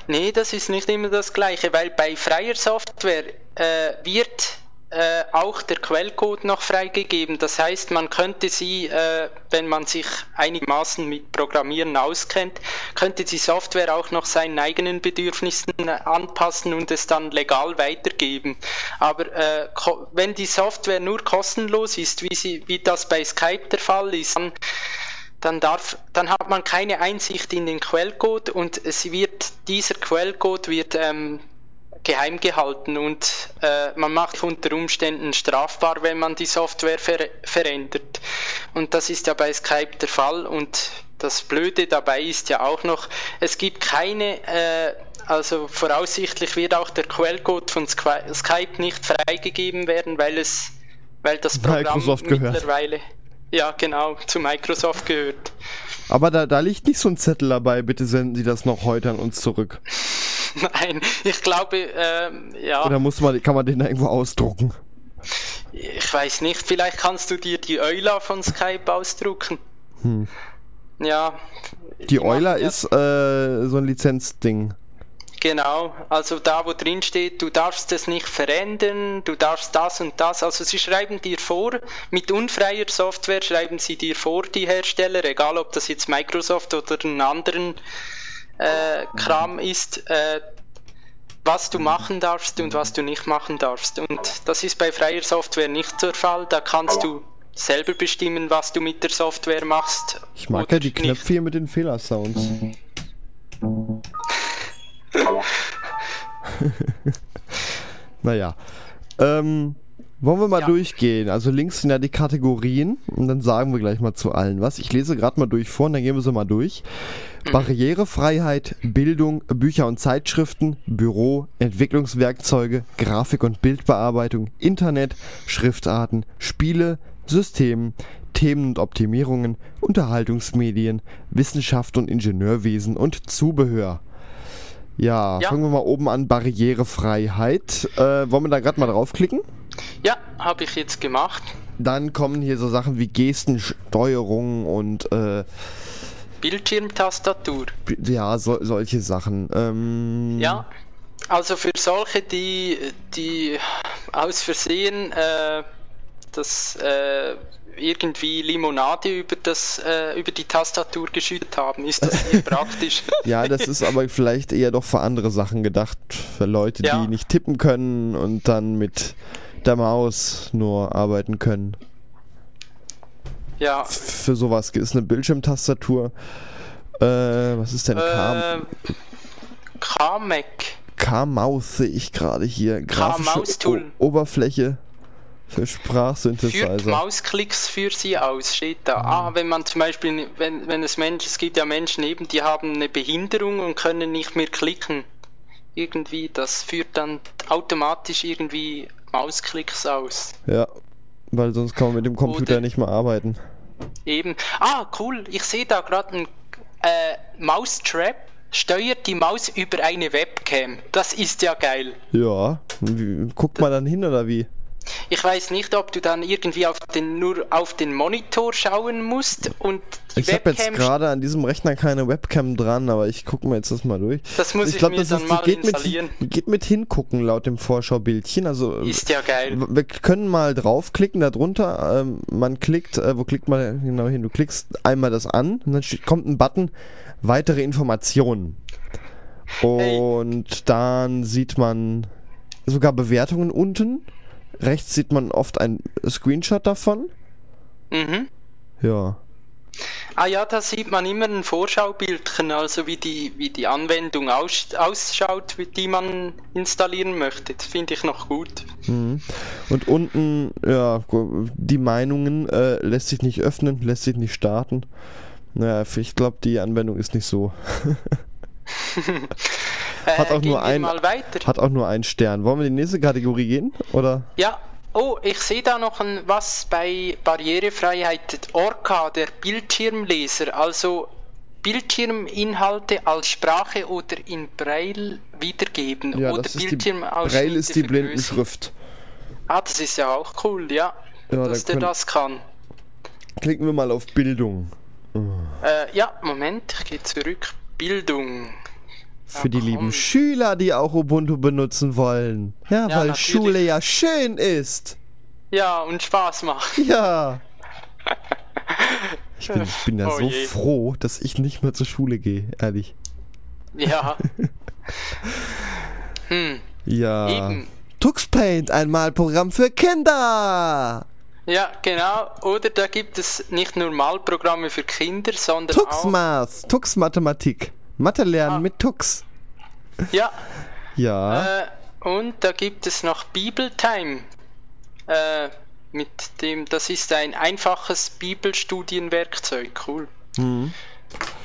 S3: Nee, das ist nicht immer das gleiche, weil bei freier Software äh, wird äh, auch der Quellcode noch freigegeben. Das heißt, man könnte sie, äh, wenn man sich einigermaßen mit Programmieren auskennt, könnte die Software auch noch seinen eigenen Bedürfnissen äh, anpassen und es dann legal weitergeben. Aber äh, wenn die Software nur kostenlos ist, wie, sie, wie das bei Skype der Fall ist, dann dann darf, dann hat man keine Einsicht in den Quellcode und es wird, dieser Quellcode wird ähm, geheim gehalten und äh, man macht unter Umständen strafbar, wenn man die Software ver verändert. Und das ist ja bei Skype der Fall und das Blöde dabei ist ja auch noch, es gibt keine, äh, also voraussichtlich wird auch der Quellcode von Sky- Skype nicht freigegeben werden, weil es, weil das Programm
S2: Microsoft gehört.
S3: Ja, genau, zu Microsoft gehört.
S2: Aber da, da liegt nicht so ein Zettel dabei. Bitte senden Sie das noch heute an uns zurück.
S3: Nein, ich glaube, ähm, ja,
S2: Oder muss man, kann man den da irgendwo ausdrucken?
S3: ich weiß nicht, vielleicht kannst du dir die Euler von Skype ausdrucken. Ja.
S2: Die Euler
S3: ja-
S2: ist äh, so ein Lizenzding.
S3: Genau, also da wo drin steht, du darfst es nicht verändern, du darfst das und das. Also sie schreiben dir vor, mit unfreier Software schreiben sie dir vor, die Hersteller, egal ob das jetzt Microsoft oder einen anderen äh, Kram ist, äh, was du machen darfst und was du nicht machen darfst. Und das ist bei freier Software nicht der Fall. Da kannst du selber bestimmen, was du mit der Software machst.
S2: Ich mag ja die
S3: nicht.
S2: Knöpfe hier mit den Fehlersounds. naja. Ähm, Wollen wir mal
S3: Ja.
S2: durchgehen? Also links sind ja die Kategorien und dann sagen wir gleich mal zu allen was. Ich lese gerade mal durch vor und dann gehen wir so mal durch. Barrierefreiheit, Bildung, Bücher und Zeitschriften, Büro, Entwicklungswerkzeuge, Grafik- und Bildbearbeitung, Internet, Schriftarten, Spiele, System, Themen und Optimierungen, Unterhaltungsmedien, Wissenschaft und Ingenieurwesen und Zubehör. Ja,
S3: Ja.
S2: fangen wir mal oben an. Barrierefreiheit. Äh, wollen wir da gerade mal draufklicken?
S3: Ja, habe ich jetzt gemacht.
S2: Dann kommen hier so Sachen wie Gestensteuerung und äh,
S3: Bildschirmtastatur.
S2: ja, so, solche Sachen. Ähm,
S3: Ja, also für solche, die, die aus Versehen äh, das äh, irgendwie Limonade über, das, äh, über die Tastatur geschüttet haben, ist das sehr praktisch.
S2: Ja, das ist aber vielleicht eher doch für andere Sachen gedacht. Für Leute,
S3: Ja.
S2: die nicht tippen können und dann mit der Maus nur arbeiten können.
S3: ja,
S2: Für sowas ist eine Bildschirmtastatur. Äh, was ist denn
S3: äh, KMac.
S2: K-Maus sehe ich gerade hier. Grafische
S3: K-Maus-Tool.
S2: Oberfläche für
S3: Führt
S2: Sprachsynthesizer.
S3: Mausklicks für sie aus, steht da. Ah, wenn man zum Beispiel, wenn, wenn es Menschen, es gibt ja Menschen eben, die haben eine Behinderung und können nicht mehr klicken. Irgendwie, das führt dann automatisch irgendwie Mausklicks aus.
S2: Ja, weil sonst kann man mit dem Computer
S3: Oder-
S2: nicht mehr arbeiten.
S3: Eben. Ah, cool, ich sehe da gerade ein äh, Maustrap, steuert die Maus über eine Webcam. Das ist ja geil.
S2: Ja, guckt man dann hin oder wie?
S3: Ich weiß nicht, ob du dann irgendwie auf den, nur auf den Monitor schauen musst und die
S2: Ich habe jetzt gerade an diesem Rechner keine Webcam dran, aber ich gucke mir jetzt das mal durch.
S3: Das muss ich
S2: glaub,
S3: mir dann
S2: die
S3: mal
S2: geht
S3: installieren.
S2: Mit, geht mit hingucken laut dem Vorschau-Bildchen. Also
S3: Ist ja geil.
S2: wir können mal draufklicken darunter. Ähm, man klickt, äh, wo klickt man genau hin? Du klickst einmal das an und dann kommt ein Button, weitere Informationen. Und dann sieht man sogar Bewertungen unten. Rechts sieht man oft ein Screenshot davon.
S3: Mhm.
S2: Ja.
S3: Ah ja, da sieht man immer ein Vorschaubildchen, also wie die, wie die Anwendung aus, ausschaut, die man installieren möchte. Das finde ich noch gut.
S2: Mhm. Und unten, ja, die Meinungen äh, lässt sich nicht öffnen, lässt sich nicht starten. Naja, ich glaube, die Anwendung ist nicht so.
S3: Äh,
S2: Hat auch
S3: gehen
S2: nur ein-. Hat auch nur einen Stern. Wollen wir in die nächste Kategorie gehen? Oder?
S3: Ja, oh, ich sehe da noch ein, was bei Barrierefreiheit Orca, der Bildschirmleser, also Bildschirminhalte als Sprache oder in Braille wiedergeben
S2: Ja,
S3: oder
S2: das ist die, Braille ist die. Blindenschrift.
S3: Ah, das ist ja auch cool, ja,
S2: Ja,
S3: dass
S2: da
S3: der das kann.
S2: klicken wir mal auf Bildung.
S3: Äh, ja, Moment, ich gehe zurück. Bildung.
S2: Für die lieben Schüler, die auch Ubuntu benutzen wollen. Ja,
S3: Ja,
S2: weil
S3: natürlich.
S2: Schule ja schön ist.
S3: Ja, und Spaß macht.
S2: Ja. Ich bin, ich bin ja
S3: Oh
S2: so
S3: je.
S2: froh, dass ich nicht mehr zur Schule gehe, ehrlich.
S3: Ja. hm,
S2: Ja.
S3: eben.
S2: TuxPaint, ein Malprogramm für Kinder.
S3: Ja, genau. Oder da gibt es nicht nur Malprogramme für Kinder, sondern auch.
S2: TuxMath, Tux Mathematik. Mathe lernen
S3: Ah.
S2: mit Tux.
S3: Ja,
S2: Ja.
S3: äh, und da gibt es noch Bibeltime. Äh, mit dem, das ist ein einfaches Bibelstudienwerkzeug. Cool.
S2: Mhm.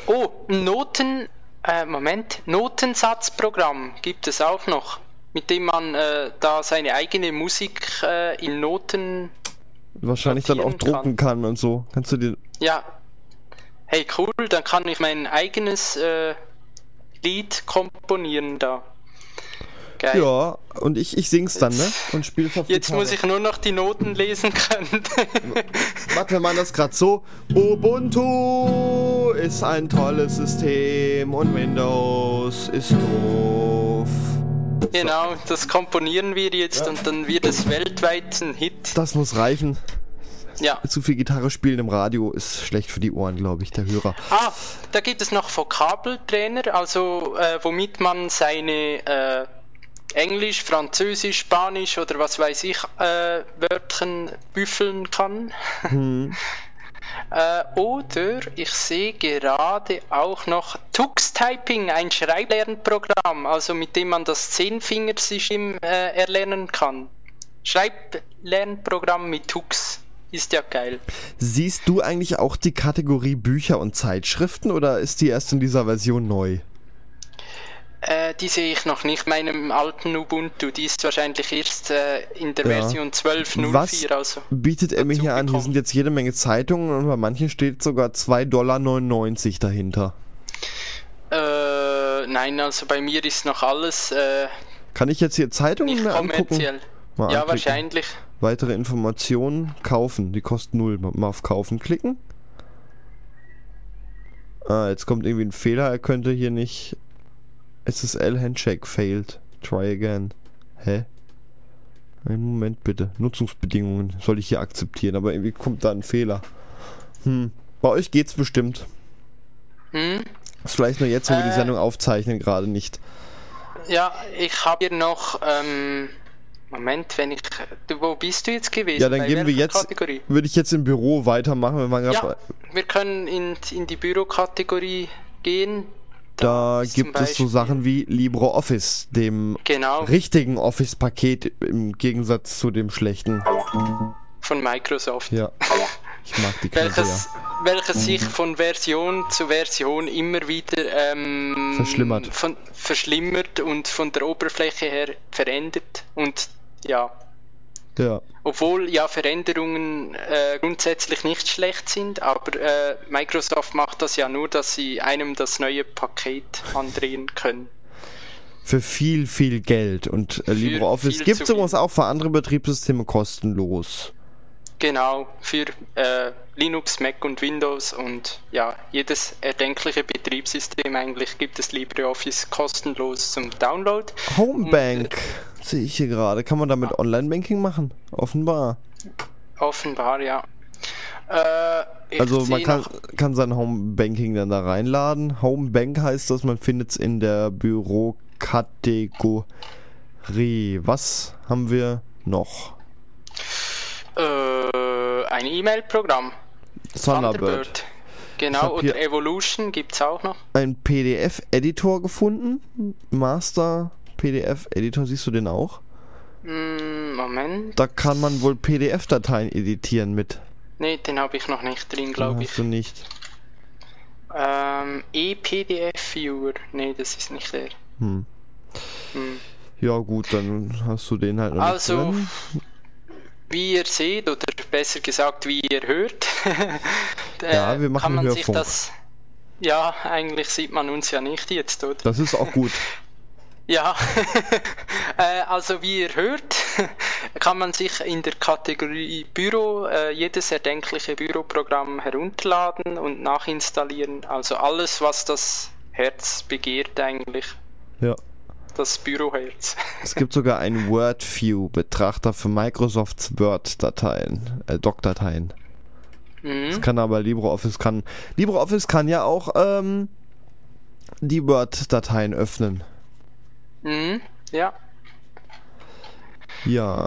S3: Oh, Noten, äh, Moment, Notensatzprogramm gibt es auch noch, mit dem man äh, da seine eigene Musik äh, in Noten,
S2: Wahrscheinlich dann auch drucken kann und so. Kannst du dir.
S3: ja, hey cool, dann kann ich mein eigenes äh, Lied komponieren da. Geil.
S2: Ja, und ich, ich sing's dann, ne? Und spiel's auf
S3: Jetzt muss ich nur noch die Noten lesen können.
S2: Warte, wir machen das gerade so. Ubuntu ist ein tolles System und Windows ist doof.
S3: Genau, das komponieren wir jetzt und dann wird es weltweit ein Hit.
S2: Das muss reichen.
S3: Ja.
S2: Zu viel Gitarre spielen im Radio ist schlecht für die Ohren, glaube ich, der Hörer.
S3: Ah, da gibt es noch Vokabeltrainer, also äh, womit man seine äh, Englisch, Französisch, Spanisch oder was weiß ich äh, Wörtern büffeln kann. äh, oder ich sehe gerade auch noch Tux Typing, ein Schreiblernprogramm, also mit dem man das Zehnfingersystem äh, erlernen kann. Schreiblernprogramm mit Hooks. Ist ja geil.
S2: Siehst du eigentlich auch die Kategorie Bücher und Zeitschriften oder ist die erst in dieser Version neu?
S3: Äh, die sehe ich noch nicht. Meinem alten Ubuntu, die ist wahrscheinlich erst äh, in der
S2: Ja.
S3: Version 12.04.
S2: Was
S3: Also.
S2: bietet er mir hier an? Hier sind jetzt jede Menge Zeitungen und bei manchen steht sogar 2,99 Dollar dahinter.
S3: Äh, nein, also bei mir ist noch alles äh,
S2: Kann ich jetzt hier Zeitungen
S3: nicht
S2: angucken?
S3: kommerziell.
S2: Mal
S3: ja,
S2: anklicken.
S3: wahrscheinlich.
S2: Weitere Informationen kaufen. Die kosten null. Mal auf kaufen klicken. Ah, jetzt kommt irgendwie ein Fehler. Er könnte hier nicht. SSL Handshake failed. Try again. Hä? Einen Moment bitte. Nutzungsbedingungen soll ich hier akzeptieren, aber irgendwie kommt da ein Fehler. Hm. Bei euch geht's bestimmt.
S3: Hm?
S2: Ist vielleicht nur jetzt, wo wir die
S3: Äh.
S2: Sendung aufzeichnen, gerade nicht.
S3: Ja, ich habe hier noch. Ähm, Moment, wenn ich. Du, wo bist du jetzt gewesen?
S2: Ja, dann
S3: Bei
S2: geben wir jetzt.
S3: Kategorie?
S2: Würde ich jetzt im Büro weitermachen. Wir waren
S3: Ja, wir können in, in die Bürokategorie gehen.
S2: Da gibt es so Sachen wie LibreOffice, dem
S3: Genau,
S2: richtigen Office-Paket im Gegensatz zu dem schlechten.
S3: von Microsoft.
S2: Ja, ich mag die Knöpfe
S3: welches,
S2: ja.
S3: welches sich von Version zu Version immer wieder ähm,
S2: Verschlimmert.
S3: Von, verschlimmert und von der Oberfläche her verändert. Und ja,
S2: Ja,
S3: obwohl ja Veränderungen äh, grundsätzlich nicht schlecht sind, aber äh, Microsoft macht das ja nur, dass sie einem das neue Paket andrehen können.
S2: für viel, viel Geld. Und äh, LibreOffice gibt es übrigens auch für andere Betriebssysteme kostenlos.
S3: Genau, für äh, Linux, Mac und Windows und ja, jedes erdenkliche Betriebssystem eigentlich gibt es LibreOffice kostenlos zum Download.
S2: Homebank sehe ich hier gerade. Kann man damit Online-Banking machen? Offenbar.
S3: Offenbar, ja. Äh,
S2: Also man kann, kann sein Homebanking dann da reinladen. Homebank heißt das, man findet es in der Bürokategorie. Was haben wir noch?
S3: äh, ein E-Mail-Programm.
S2: Thunderbird. Ich
S3: Genau, oder Evolution gibt es auch noch.
S2: Ein PDF-Editor gefunden. Master PDF-Editor, siehst du den auch?
S3: Hm, Moment.
S2: Da kann man wohl PDF-Dateien editieren mit.
S3: Ne, den habe ich noch nicht drin, glaube ich.
S2: hast du nicht.
S3: Ähm, ePDF-Viewer. Ne, das ist nicht der.
S2: Hm.
S3: Hm.
S2: Ja gut, dann hast du den halt noch
S3: Also,
S2: nicht drin.
S3: wie ihr seht, oder besser gesagt, wie ihr hört, äh,
S2: Ja, wir machen
S3: kann man sich
S2: Hörfunk.
S3: das. Ja, eigentlich sieht man uns ja nicht jetzt, oder?
S2: Das ist auch gut.
S3: Ja, äh, also wie ihr hört, kann man sich in der Kategorie Büro äh, jedes erdenkliche Büroprogramm herunterladen und nachinstallieren. Also alles, was das Herz begehrt eigentlich,
S2: Ja.
S3: das Büroherz.
S2: Es gibt sogar einen WordView-Betrachter für Microsofts Word-Dateien, äh, Doc-Dateien.
S3: Mhm.
S2: Das kann aber LibreOffice kann. LibreOffice kann ja auch ähm, die Word-Dateien öffnen.
S3: Mhm. Ja.
S2: Ja.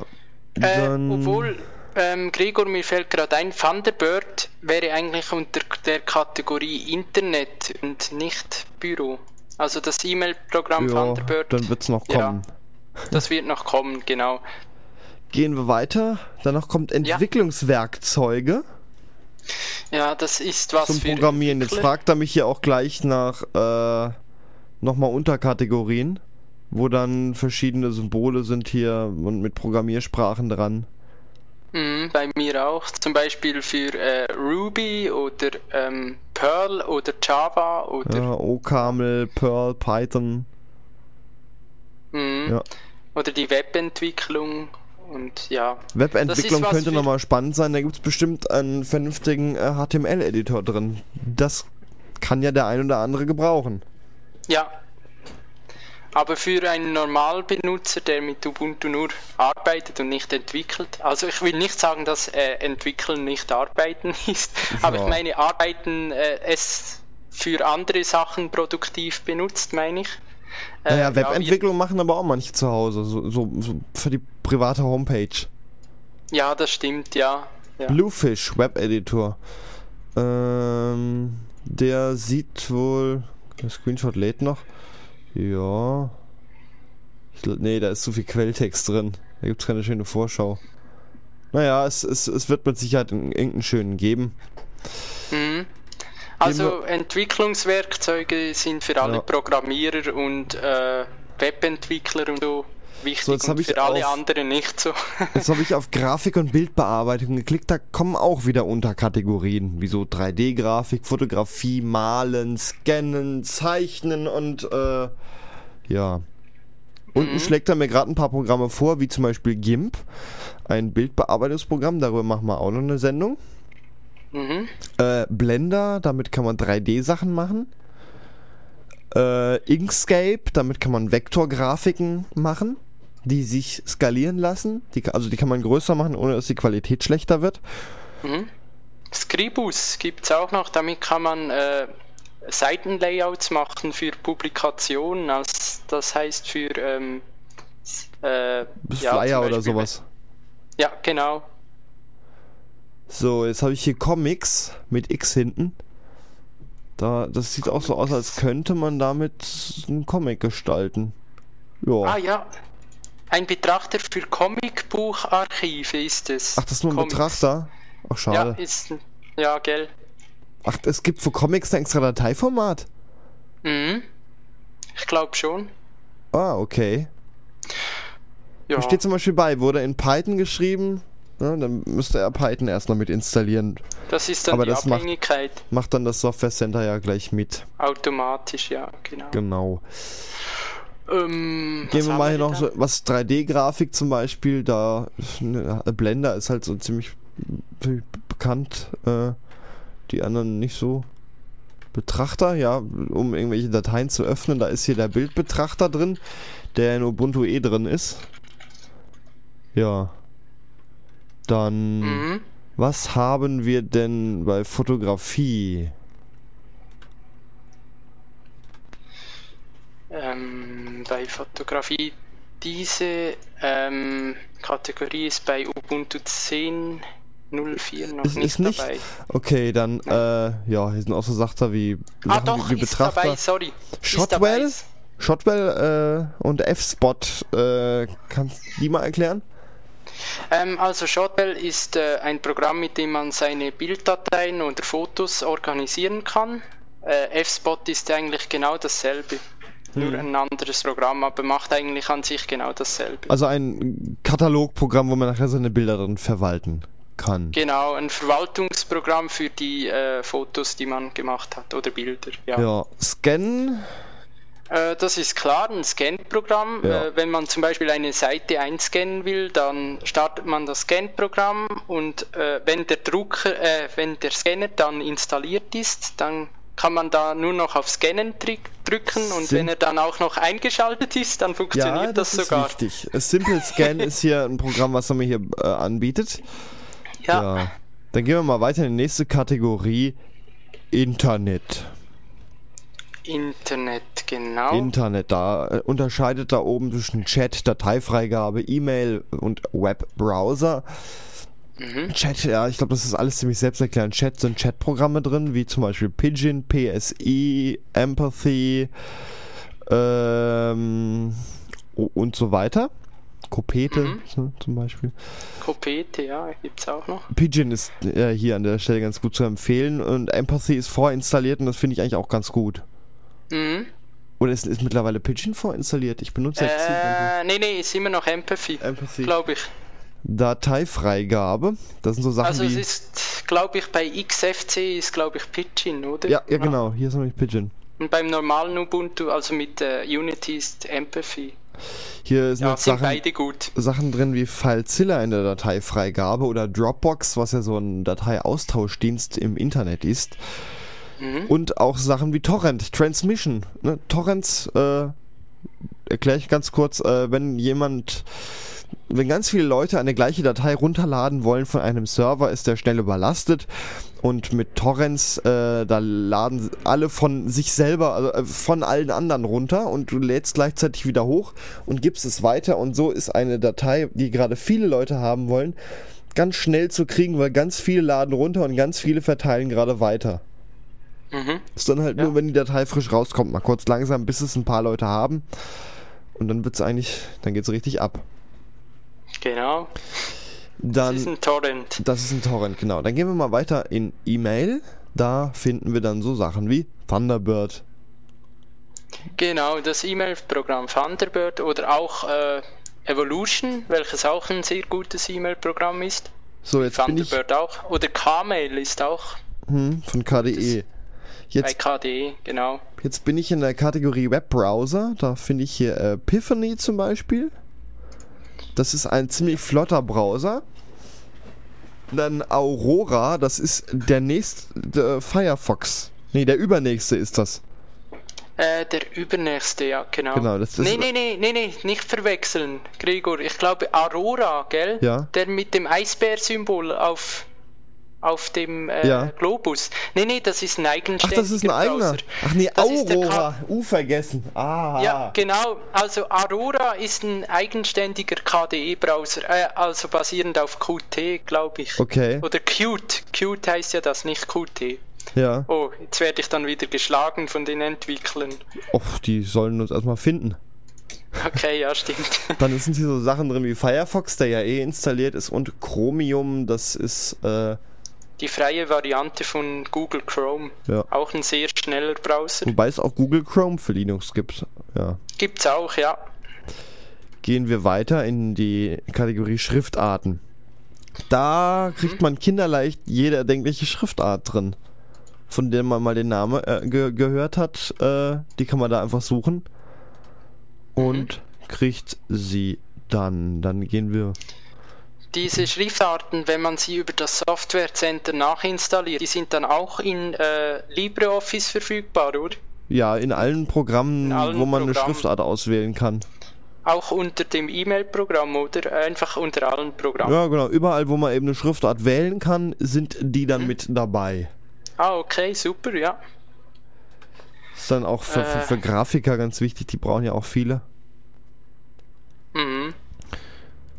S3: Äh,
S2: Dann,
S3: obwohl, ähm, Gregor, mir fällt gerade ein, Thunderbird wäre eigentlich unter der Kategorie Internet und nicht Büro. Also das E-Mail-Programm
S2: ja,
S3: Thunderbird,
S2: dann wird's noch
S3: Ja.
S2: kommen.
S3: das wird noch kommen, genau.
S2: Gehen wir weiter. Danach kommt Entwicklungswerkzeuge
S3: Ja, das ist was
S2: zum Programmieren. Jetzt fragt er mich hier auch gleich nach äh, nochmal Unterkategorien, wo dann verschiedene Symbole sind hier und mit Programmiersprachen dran.
S3: Mhm, bei mir auch. Zum Beispiel für äh, Ruby oder ähm, Perl oder Java oder
S2: Ja, OCaml, Perl, Python.
S3: mhm,
S2: Ja.
S3: oder die Webentwicklung und ja.
S2: Webentwicklung könnte nochmal spannend sein. Da gibt es bestimmt einen vernünftigen äh, HTML-Editor drin. Das kann ja der ein oder andere gebrauchen.
S3: Ja. Aber für einen Normalbenutzer, der mit Ubuntu nur arbeitet und nicht entwickelt, also ich will nicht sagen, dass äh, Entwickeln nicht Arbeiten ist, aber
S2: Ja.
S3: ich meine Arbeiten äh, es für andere Sachen produktiv benutzt, meine ich. Äh,
S2: Naja,
S3: ja,
S2: Webentwicklung machen aber auch manche zu Hause, so, so, so für die private Homepage.
S3: Ja, das stimmt, ja. ja.
S2: Bluefish Web-Editor. Ähm, der sieht wohl. Der Screenshot lädt noch. Ja. Ich, nee, da ist zu viel Quelltext drin. Da gibt es keine schöne Vorschau. Naja, es, es, es wird mit Sicherheit irgendeinen schönen geben.
S3: Mhm. Also Entwicklungswerkzeuge sind für alle
S2: Ja.
S3: Programmierer und äh, Webentwickler und so wichtig
S2: So, jetzt
S3: und
S2: ich
S3: für alle
S2: auf-
S3: anderen nicht so.
S2: Jetzt habe ich auf Grafik und Bildbearbeitung geklickt, da kommen auch wieder Unterkategorien, wie so 3D-Grafik, Fotografie, Malen, Scannen, Zeichnen und äh, ja. Unten schlägt er mir gerade ein paar Programme vor, wie zum Beispiel GIMP, ein Bildbearbeitungsprogramm, darüber machen wir auch noch eine Sendung.
S3: mhm.
S2: Äh, Blender, damit kann man 3D-Sachen machen. Äh, Inkscape, damit kann man Vektorgrafiken machen, die sich skalieren lassen. Die, also die kann man größer machen, ohne dass die Qualität schlechter wird.
S3: Mhm. Scribus gibt es auch noch, damit kann man äh, Seitenlayouts machen für Publikationen, als, das heißt für ähm, äh, ja,
S2: Flyer oder sowas.
S3: Ja, genau.
S2: So, jetzt habe ich hier Comics mit X hinten. Da, das sieht auch so aus, als könnte man damit einen Comic gestalten. Ja.
S3: Ah ja, ein Betrachter für Comicbucharchive ist es.
S2: Ach, das ist nur ein
S3: Comics.
S2: Betrachter? Ach,
S3: Ja,
S2: schade.
S3: ist ja, gell.
S2: Ach, es gibt für Comics ein extra Dateiformat?
S3: Mhm. Ich glaube schon.
S2: Ah, okay.
S3: Ja.
S2: Da steht zum Beispiel bei, wurde in Python geschrieben, ne, dann müsste er Python erst noch mit installieren.
S3: Das ist dann
S2: aber
S3: die
S2: das macht-
S3: Abhängigkeit.
S2: Macht dann das Software Center ja gleich mit.
S3: Automatisch, ja, genau.
S2: Genau.
S3: Ähm,
S2: Gehen wir mal hier noch so was 3D-Grafik zum Beispiel. Da ne, Blender ist halt so ziemlich be- bekannt. Äh, die anderen nicht so. Betrachter, ja, um irgendwelche Dateien zu öffnen. Da ist hier der Bildbetrachter drin, der in Ubuntu eh drin ist. Ja. Dann.
S3: Mhm.
S2: Was haben wir denn bei Fotografie?
S3: Ähm, bei Fotografie, diese ähm, Kategorie ist bei Ubuntu 10.04 noch
S2: Ist,
S3: nicht,
S2: ist nicht.
S3: dabei.
S2: Okay, dann, äh, ja, hier sind auch so Sachen wie,
S3: Ah
S2: Sachen
S3: doch,
S2: wie, wie
S3: ist
S2: Betrachter.
S3: dabei, sorry.
S2: Shotwell? Shotwell äh, und F-Spot, äh, kannst du die mal erklären?
S3: Ähm, also Shotwell ist äh, ein Programm, mit dem man seine Bilddateien oder Fotos organisieren kann. Äh, F-Spot ist eigentlich genau dasselbe, nur
S2: Hm.
S3: ein anderes Programm, aber macht eigentlich an sich genau dasselbe.
S2: Also ein Katalogprogramm, wo man nachher seine Bilder drin verwalten kann.
S3: Genau, ein Verwaltungsprogramm für die äh, Fotos, die man gemacht hat oder Bilder. Ja.
S2: Ja, Scan,
S3: Äh, das ist klar, ein Scan-Programm.
S2: Ja.
S3: Äh, wenn man zum Beispiel eine Seite einscannen will, dann startet man das Scan-Programm und äh, wenn der Drucker, äh, wenn der Scanner dann installiert ist, dann kann man da nur noch auf Scannen drück- drücken und
S2: Sim-
S3: wenn er dann auch noch eingeschaltet ist, dann funktioniert
S2: ja, das,
S3: das,
S2: ist
S3: sogar.
S2: wichtig. Simple Scan ist hier ein Programm, was er mir hier äh, anbietet.
S3: Ja.
S2: Ja. Dann gehen wir mal weiter in die nächste Kategorie. Internet.
S3: Internet, genau.
S2: Internet, da äh, unterscheidet da oben zwischen Chat, Dateifreigabe, E-Mail und Webbrowser.
S3: Mhm.
S2: Chat, ja, ich glaube, das ist alles ziemlich selbsterklärend. Chat sind Chatprogramme drin, wie zum Beispiel Pigeon, PSI, Empathy ähm, und so weiter. Kopete
S3: Mhm.
S2: ne, zum Beispiel.
S3: Kopete, ja, gibt's auch noch.
S2: Pigeon ist äh, hier an der Stelle ganz gut zu empfehlen und Empathy ist vorinstalliert und das finde ich eigentlich auch ganz gut.
S3: Mhm.
S2: Oder ist, ist mittlerweile Pigeon vorinstalliert? Ich benutze jetzt
S3: Äh, nee, nee, ist immer noch Empathy,
S2: Empathy.
S3: glaube ich.
S2: Dateifreigabe. Das sind so Sachen
S3: Also es
S2: wie.
S3: ist, glaube ich, bei XFC ist, glaube ich, Pidgin, oder?
S2: ja, ja, genau. Hier ist nämlich Pigeon.
S3: Und beim normalen Ubuntu, also mit äh, Unity, ist Empathy.
S2: Hier sind
S3: Ja, sind
S2: Sachen,
S3: beide gut.
S2: Sachen drin wie FileZilla in der Dateifreigabe oder Dropbox, was ja so ein Dateiaustauschdienst im Internet ist.
S3: Mhm.
S2: Und auch Sachen wie Torrent, Transmission. Ne? Torrents, äh, erkläre ich ganz kurz, äh, wenn jemand, wenn ganz viele Leute eine gleiche Datei runterladen wollen von einem Server, ist der schnell überlastet. Und mit Torrents, äh, da laden alle von sich selber, also äh, von allen anderen runter und du lädst gleichzeitig wieder hoch und gibst es weiter. Und so ist eine Datei, die gerade viele Leute haben wollen, ganz schnell zu kriegen, weil ganz viele laden runter und ganz viele verteilen gerade weiter.
S3: Mhm.
S2: Ist dann halt
S3: Ja.
S2: nur, wenn die Datei frisch rauskommt, mal kurz langsam, bis es ein paar Leute haben. Und dann wird's eigentlich, dann geht's richtig ab.
S3: Genau.
S2: Dann,
S3: das ist ein Torrent.
S2: Das ist ein Torrent, genau. Dann gehen wir mal weiter in E-Mail. Da finden wir dann so Sachen wie Thunderbird.
S3: Genau, das E-Mail-Programm Thunderbird oder auch äh, Evolution, welches auch ein sehr gutes E-Mail-Programm ist.
S2: So, jetzt
S3: Thunderbird
S2: bin ich,
S3: auch. Oder Kmail ist auch.
S2: Hm, von KDE.
S3: Jetzt, bei KDE, genau.
S2: Jetzt bin ich in der Kategorie Webbrowser. Da finde ich hier äh, Epiphany zum Beispiel. Das ist ein ziemlich flotter Browser. Dann Aurora, das ist der nächste Firefox. Nee, der übernächste ist das.
S3: Äh, der übernächste, ja, genau.
S2: Genau, das ist.
S3: Nee, nee, nee, nee, nee, nicht verwechseln, Gregor. Ich glaube Aurora, gell?
S2: Ja.
S3: Der mit dem Eisbär-Symbol auf, auf dem äh,
S2: Ja.
S3: Globus. Nee, nee, das ist ein
S2: Ach,
S3: eigenständiger
S2: das ist ein eigener.
S3: Browser.
S2: Ach nee,
S3: Das
S2: Aurora. U vergessen. Ah.
S3: Ja, genau. Also Aurora ist ein eigenständiger KDE-Browser, äh, also basierend auf Qt, glaube ich.
S2: Okay.
S3: Oder Qt. Qt heißt ja das, nicht Qt.
S2: Ja.
S3: Oh, jetzt werde ich dann wieder geschlagen von den Entwicklern.
S2: Och, die sollen uns erstmal finden.
S3: Okay, ja, stimmt.
S2: Dann sind hier so Sachen drin wie Firefox, der ja eh installiert ist, und Chromium, das ist, äh,
S3: Die freie Variante von Google Chrome.
S2: Ja.
S3: Auch ein sehr schneller Browser.
S2: wobei es auch Google Chrome für Linux gibt. Ja.
S3: Gibt's auch, ja.
S2: Gehen wir weiter in die Kategorie Schriftarten. Da kriegt man kinderleicht jede erdenkliche Schriftart drin, von der man mal den Namen äh, ge gehört hat. Äh, die kann man da einfach suchen und kriegt sie dann. Dann gehen wir.
S3: Diese Schriftarten, wenn man sie über das Software Center nachinstalliert, die sind dann auch in äh, LibreOffice verfügbar, oder?
S2: Ja, in allen Programmen,
S3: In allen
S2: wo man eine
S3: Programmen.
S2: Schriftart auswählen kann.
S3: Auch unter dem E-Mail-Programm oder einfach unter allen Programmen.
S2: Ja, genau. Überall, wo man eben eine Schriftart wählen kann, sind die dann mit dabei.
S3: Ah, okay, super, ja.
S2: Ist dann auch für, für,
S3: Äh.
S2: für Grafiker ganz wichtig, die brauchen ja auch viele.
S3: Mhm.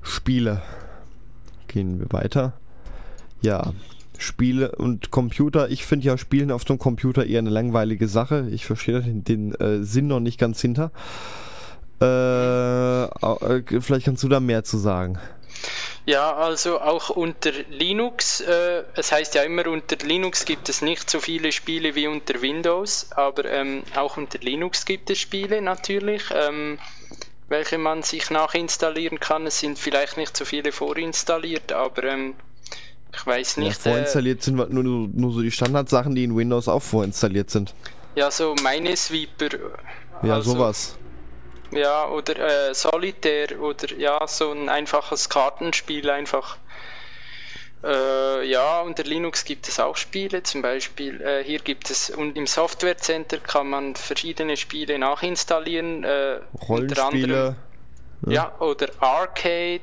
S2: Spiele. Gehen wir weiter. Ja, Spiele und Computer. Ich finde ja Spielen auf dem Computer eher eine langweilige Sache. Ich verstehe den, den äh, Sinn noch nicht ganz hinter. Äh, äh, vielleicht kannst du da mehr zu sagen.
S3: Ja, also auch unter Linux, äh, es heißt ja immer, unter Linux gibt es nicht so viele Spiele wie unter Windows, aber ähm, auch unter Linux gibt es Spiele natürlich, ähm, welche man sich nachinstallieren kann. Es sind vielleicht nicht so viele vorinstalliert, aber ähm, ich weiß
S2: Ja,
S3: nicht. äh,
S2: vorinstalliert sind nur, nur, so die Standardsachen, die in Windows auch vorinstalliert sind.
S3: ja, so Minesweeper.
S2: Ja,
S3: also,
S2: sowas.
S3: Ja, oder äh, Solitaire oder ja, so ein einfaches Kartenspiel einfach. Äh, ja, unter Linux gibt es auch Spiele, zum Beispiel äh, hier gibt es und im Software Center kann man verschiedene Spiele nachinstallieren. Äh, unter
S2: Rollenspiele.
S3: ja, oder Arcade,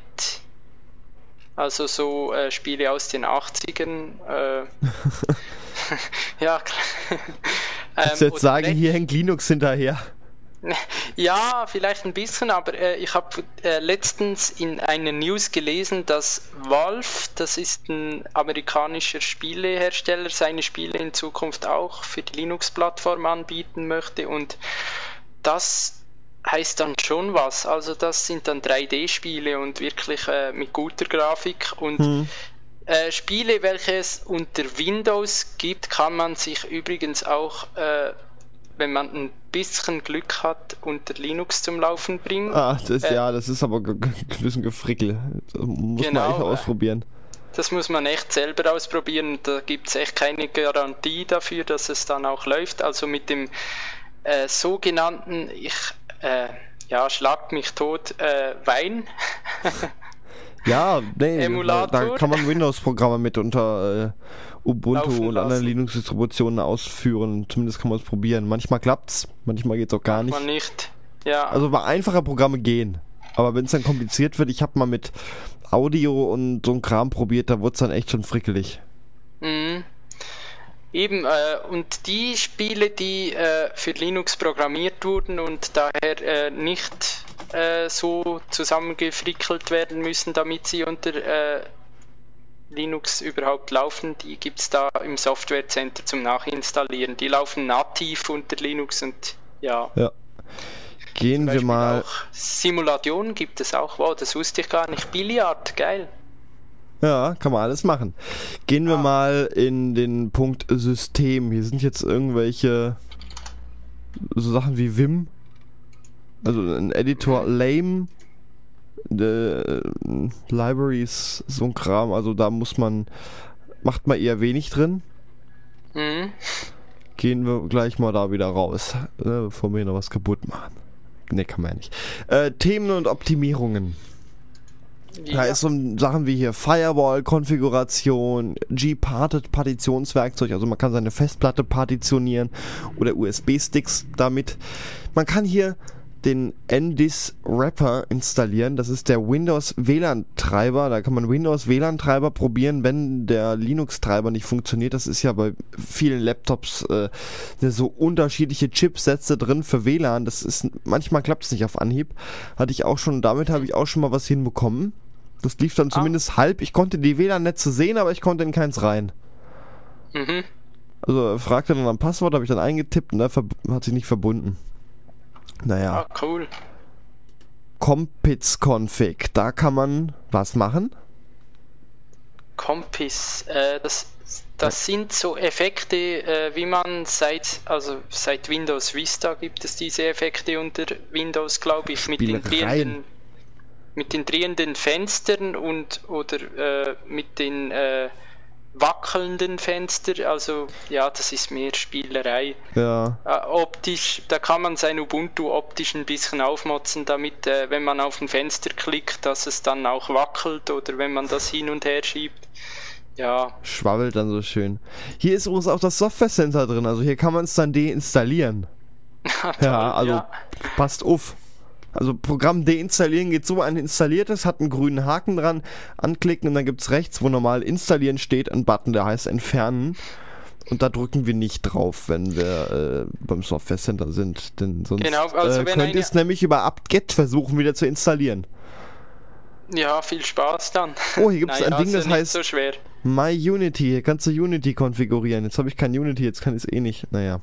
S3: also so äh, Spiele aus den 80ern. Äh, ja, klar. Ähm,
S2: jetzt
S3: oder
S2: sagen,
S3: Net-
S2: hier hängt Linux hinterher.
S3: ja, vielleicht ein bisschen, aber äh, ich habe äh, letztens in einer News gelesen, dass Valve, das ist ein amerikanischer Spielehersteller, seine Spiele in Zukunft auch für die Linux-Plattform anbieten möchte und das heißt dann schon was. Also das sind dann 3D-Spiele und wirklich äh, mit guter Grafik und
S2: Hm.
S3: äh, Spiele, welche es unter Windows gibt, kann man sich übrigens auch, äh, wenn man ein bisschen Glück hat, unter Linux zum Laufen bringen.
S2: Ah, das,
S3: Äh,
S2: ja, das ist aber ein bisschen gefrickel. Das muss
S3: Genau,
S2: man echt
S3: äh,
S2: ausprobieren.
S3: Das muss man echt selber ausprobieren. Da gibt es echt keine Garantie dafür, dass es dann auch läuft. Also mit dem äh, sogenannten, ich äh, ja, schlag mich tot, äh, Wein.
S2: Ja, nee, da,
S3: Emulator.
S2: da kann man Windows-Programme mit unter äh, Ubuntu
S3: Laufen
S2: und anderen. Linux-Distributionen ausführen. Zumindest kann man es probieren. Manchmal klappt's, manchmal geht's auch gar nicht.
S3: man nicht. Ja,
S2: Also bei einfache Programme gehen. Aber wenn es dann kompliziert wird, ich habe mal mit Audio und so ein Kram probiert, da wurde es dann echt schon frickelig.
S3: Mhm. Eben, äh, und die Spiele, die äh, für Linux programmiert wurden und daher äh, nicht äh, so zusammengefrickelt werden müssen, damit sie unter äh, Linux überhaupt laufen, die gibt es da im Software Center zum Nachinstallieren. Die laufen nativ unter Linux und ja.
S2: Ja. Gehen wir mal.
S3: Auch Simulationen gibt es auch. Wow, das wusste ich gar nicht. Billard, geil.
S2: Ja, kann man alles machen. Gehen wir ah. mal in den Punkt System. Hier sind jetzt irgendwelche so Sachen wie Vim, also ein Editor. Lame, äh, Libraries, so ein Kram. Also da muss man, macht man eher wenig drin. Mhm. Gehen wir gleich mal da wieder raus, ne, bevor wir noch was kaputt machen. Ne, kann man ja nicht. Äh, Themen und Optimierungen. Ja. Da ist so Sachen wie hier Firewall-Konfiguration, G-Parted Partitionswerkzeug, also man kann seine Festplatte partitionieren oder USB-Sticks damit. Man kann hier den NDIS Wrapper installieren. Das ist der Windows WLAN-Treiber. Da kann man Windows WLAN-Treiber probieren, wenn der Linux-Treiber nicht funktioniert. Das ist ja bei vielen Laptops äh, so unterschiedliche Chipsätze drin für WLAN. Das ist manchmal klappt es nicht auf Anhieb. Hatte ich auch schon. Damit habe ich auch schon mal was hinbekommen. Das lief dann ah. zumindest halb. Ich konnte die WLAN-Netze sehen, aber ich konnte in keins rein. Mhm. Also fragte dann am Passwort, habe ich dann eingetippt und er hat sich nicht verbunden. Naja.
S3: Ah, cool.
S2: Compits Config, da kann man was machen?
S3: Compis, äh, das, das sind so Effekte, äh, wie man seit, also seit Windows Vista gibt es diese Effekte unter Windows, glaube ich, mit den drehenden, mit den drehenden Fenstern und oder äh, mit den äh, wackelnden Fenster, also ja, das ist mehr Spielerei.
S2: Ja.
S3: Äh, optisch, da kann man sein Ubuntu optisch ein bisschen aufmotzen, damit, äh, wenn man auf ein Fenster klickt, dass es dann auch wackelt oder wenn man das hin und her schiebt. Ja.
S2: Schwabbelt dann so schön. Hier ist übrigens auch das Software Center drin, also hier kann man es dann deinstallieren. ja, also ja. passt auf. Also Programm deinstallieren geht so, ein installiertes hat einen grünen Haken dran, anklicken und dann gibt es rechts, wo normal installieren steht, ein Button, der heißt entfernen. Und da drücken wir nicht drauf, wenn wir äh, beim Software Center sind. Denn sonst genau, also äh, könnt ihr es nämlich über apt-get versuchen wieder zu installieren.
S3: Ja, viel Spaß dann.
S2: Oh, hier gibt es ein Ding, das heißt so MyUnity. Hier kannst du Unity konfigurieren. Jetzt habe ich kein Unity, jetzt kann ich es eh nicht. Naja.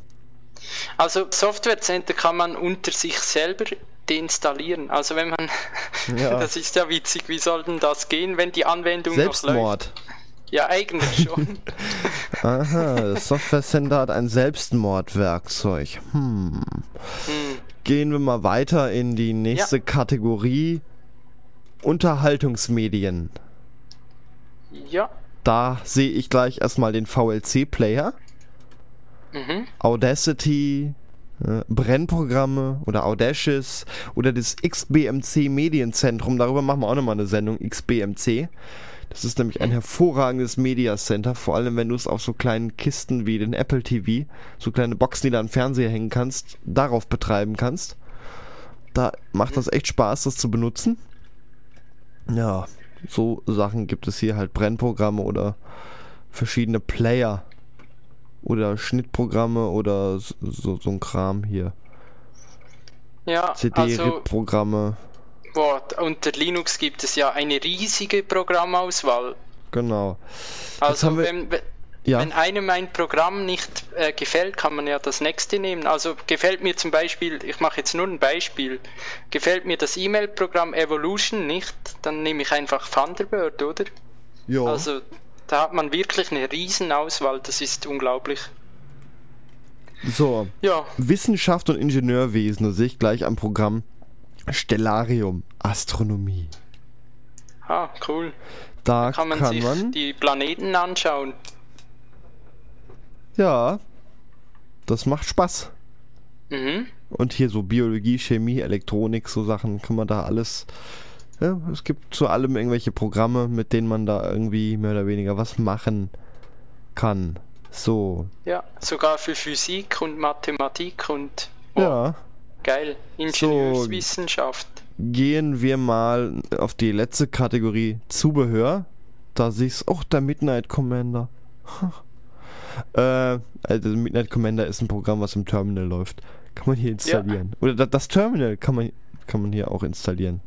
S3: Also Software Center kann man unter sich selber deinstallieren. Also wenn man, ja. das ist ja witzig, wie soll denn das gehen, wenn die Anwendung
S2: Selbstmord.
S3: Ja, eigentlich schon.
S2: Aha, das Software Center hat ein Selbstmordwerkzeug. Hm. hm. Gehen wir mal weiter in die nächste ja. Kategorie. Unterhaltungsmedien.
S3: Ja.
S2: Da sehe ich gleich erstmal den VLC-Player. Mhm. Audacity, Brennprogramme oder Audacious oder das XBMC Medienzentrum. Darüber machen wir auch nochmal eine Sendung, XBMC. Das ist nämlich ein hervorragendes Media Center, vor allem wenn du es auf so kleinen Kisten wie den Apple TV, so kleine Boxen, die an den Fernseher hängen kannst, darauf betreiben kannst. Da macht das echt Spaß, das zu benutzen. Ja, so Sachen gibt es hier halt Brennprogramme oder verschiedene Player oder Schnittprogramme oder so, so ein Kram hier.
S3: Ja,
S2: CD-RIP-Programme.
S3: Also, boah, unter Linux gibt es ja eine riesige Programmauswahl.
S2: Genau.
S3: Also wenn, ja. wenn einem ein Programm nicht äh, gefällt, kann man ja das nächste nehmen. Also gefällt mir zum Beispiel, ich mache jetzt nur ein Beispiel, gefällt mir das E-Mail-Programm Evolution nicht, dann nehme ich einfach Thunderbird, oder? Ja. Also da hat man wirklich eine Riesenauswahl, das ist unglaublich.
S2: So,
S3: ja.
S2: Wissenschaft und Ingenieurwesen, da sehe ich gleich am Programm Stellarium, Astronomie.
S3: Ah, cool.
S2: Da, da kann man kann sich man
S3: die Planeten anschauen.
S2: Ja, das macht Spaß. Mhm. Und hier so Biologie, Chemie, Elektronik, so Sachen kann man da alles ja, es gibt zu allem irgendwelche Programme, mit denen man da irgendwie mehr oder weniger was machen kann. So.
S3: Ja, sogar für Physik und Mathematik und
S2: oh, ja.
S3: geil, Ingenieurswissenschaft. So,
S2: gehen wir mal auf die letzte Kategorie Zubehör. Da siehst du auch der Midnight Commander. äh, also Midnight Commander ist ein Programm, was im Terminal läuft. Kann man hier installieren. Ja. Oder das Terminal kann man, kann man hier auch installieren.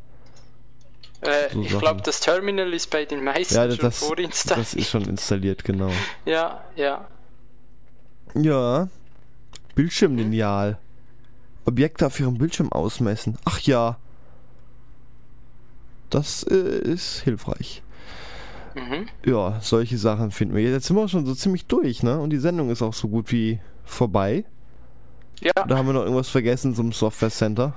S3: Äh, so ich glaube, das Terminal ist bei den meisten ja,
S2: das,
S3: schon vorinstalliert.
S2: Das ist schon installiert, genau.
S3: ja, ja.
S2: Ja. Bildschirmlineal. Objekte auf ihrem Bildschirm ausmessen. Ach ja. Das äh, ist hilfreich.
S3: Mhm.
S2: Ja, solche Sachen finden wir. Jetzt sind wir schon so ziemlich durch, ne? Und die Sendung ist auch so gut wie vorbei.
S3: Ja,
S2: Da haben wir noch irgendwas vergessen zum Software Center.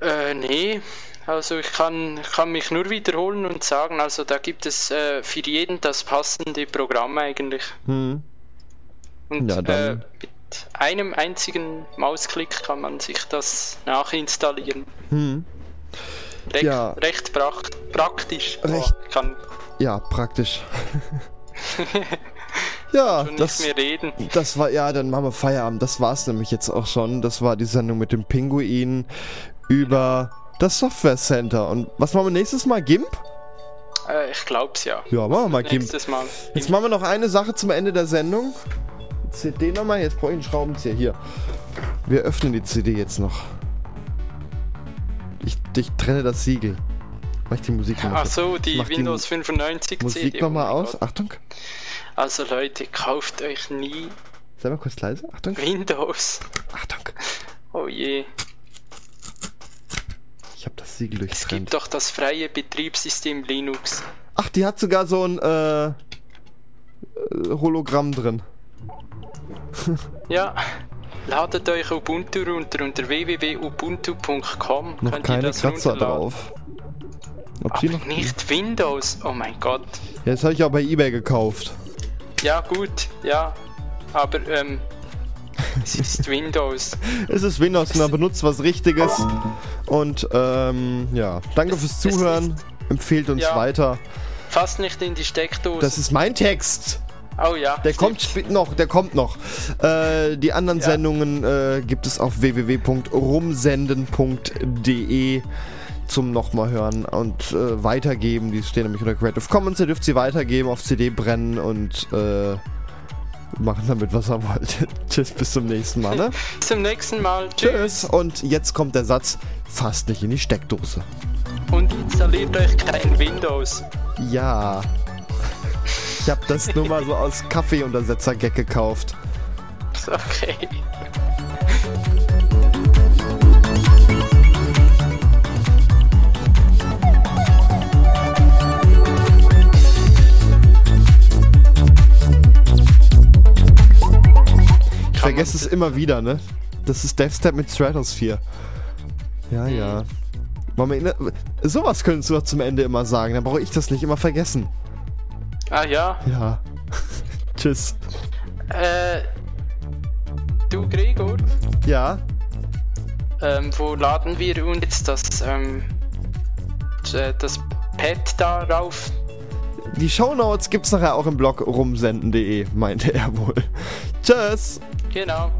S3: äh, nee. Also ich kann, kann mich nur wiederholen und sagen, also da gibt es äh, für jeden das passende Programm eigentlich.
S2: Hm.
S3: Und
S2: Ja,
S3: äh, mit einem einzigen Mausklick kann man sich das nachinstallieren.
S2: Hm.
S3: Recht,
S2: Ja.
S3: recht praktisch.
S2: Recht-
S3: Oh, kann
S2: Ja, praktisch. ja, das,
S3: nicht mehr reden.
S2: das war, ja, dann machen wir Feierabend. Das war's nämlich jetzt auch schon. Das war die Sendung mit dem Pinguin über das Software Center. Und was machen wir nächstes Mal? GIMP?
S3: Äh, ich glaub's ja.
S2: Ja, machen wir mal GIMP.
S3: Nächstes Mal.
S2: Jetzt machen wir noch eine Sache zum Ende der Sendung. CD nochmal, jetzt brauche ich einen Schraubenzieher. Hier. Wir öffnen die CD jetzt noch. Ich, ich trenne das Siegel. Mach ich die Musik nochmal.
S3: Ach so, die
S2: Mach die
S3: Windows 95
S2: Musik
S3: CD.
S2: nochmal
S3: oh
S2: aus.
S3: Gott.
S2: Achtung.
S3: Also Leute, kauft euch nie
S2: Sei mal kurz leise. Achtung.
S3: Windows.
S2: Achtung.
S3: Oh je.
S2: Ich habe das Siegel
S3: Es
S2: durchtrennt.
S3: gibt doch das freie Betriebssystem Linux.
S2: Ach, die hat sogar so ein äh, äh, Hologramm drin.
S3: Ja. Ladet euch Ubuntu runter unter www.ubuntu.com.
S2: Noch
S3: könnt
S2: keine Kratzer drauf. Ob sie
S3: Aber
S2: noch.
S3: nicht Windows. Oh mein Gott.
S2: Ja, das habe ich auch bei eBay gekauft.
S3: Ja gut, ja. Aber ähm, es ist Windows.
S2: Es ist Windows und man benutzt was Richtiges. Und ähm, ja, danke fürs Zuhören. Empfehlt uns
S3: Ja.
S2: weiter.
S3: Fast nicht in die Steckdose.
S2: Das ist mein Text.
S3: oh ja.
S2: Der kommt spät noch, der kommt noch. Äh, die anderen
S3: Ja.
S2: Sendungen äh, gibt es auf www.rumsenden.de zum nochmal hören und äh, weitergeben. Die stehen nämlich unter Creative Commons. Ihr dürft sie weitergeben, auf CD brennen und äh, machen damit, was ihr wollt. Tschüss, bis zum nächsten Mal. Ne?
S3: Bis zum nächsten Mal. Tschüss.
S2: Tschüss. Und jetzt kommt der Satz, fast nicht in die Steckdose.
S3: Und installiert euch kein Windows.
S2: Ja. Ich habe das nur mal so aus Kaffeeuntersetzer-Gag gekauft.
S3: Okay.
S2: Vergesse es immer wieder, ne? Das ist Deathstep mit Stratosphere. Ja, ja. Wollen wir in- Sowas könntest du doch zum Ende immer sagen, dann brauche ich das nicht immer vergessen.
S3: Ah ja.
S2: Ja. Tschüss.
S3: Äh, du Gregor,
S2: Ja.
S3: ähm, wo laden wir uns jetzt das, ähm, äh, das Pad darauf?
S2: Die Shownotes gibt's nachher auch im Blog rumsenden.de, meinte er wohl. Tschüss.
S3: you know,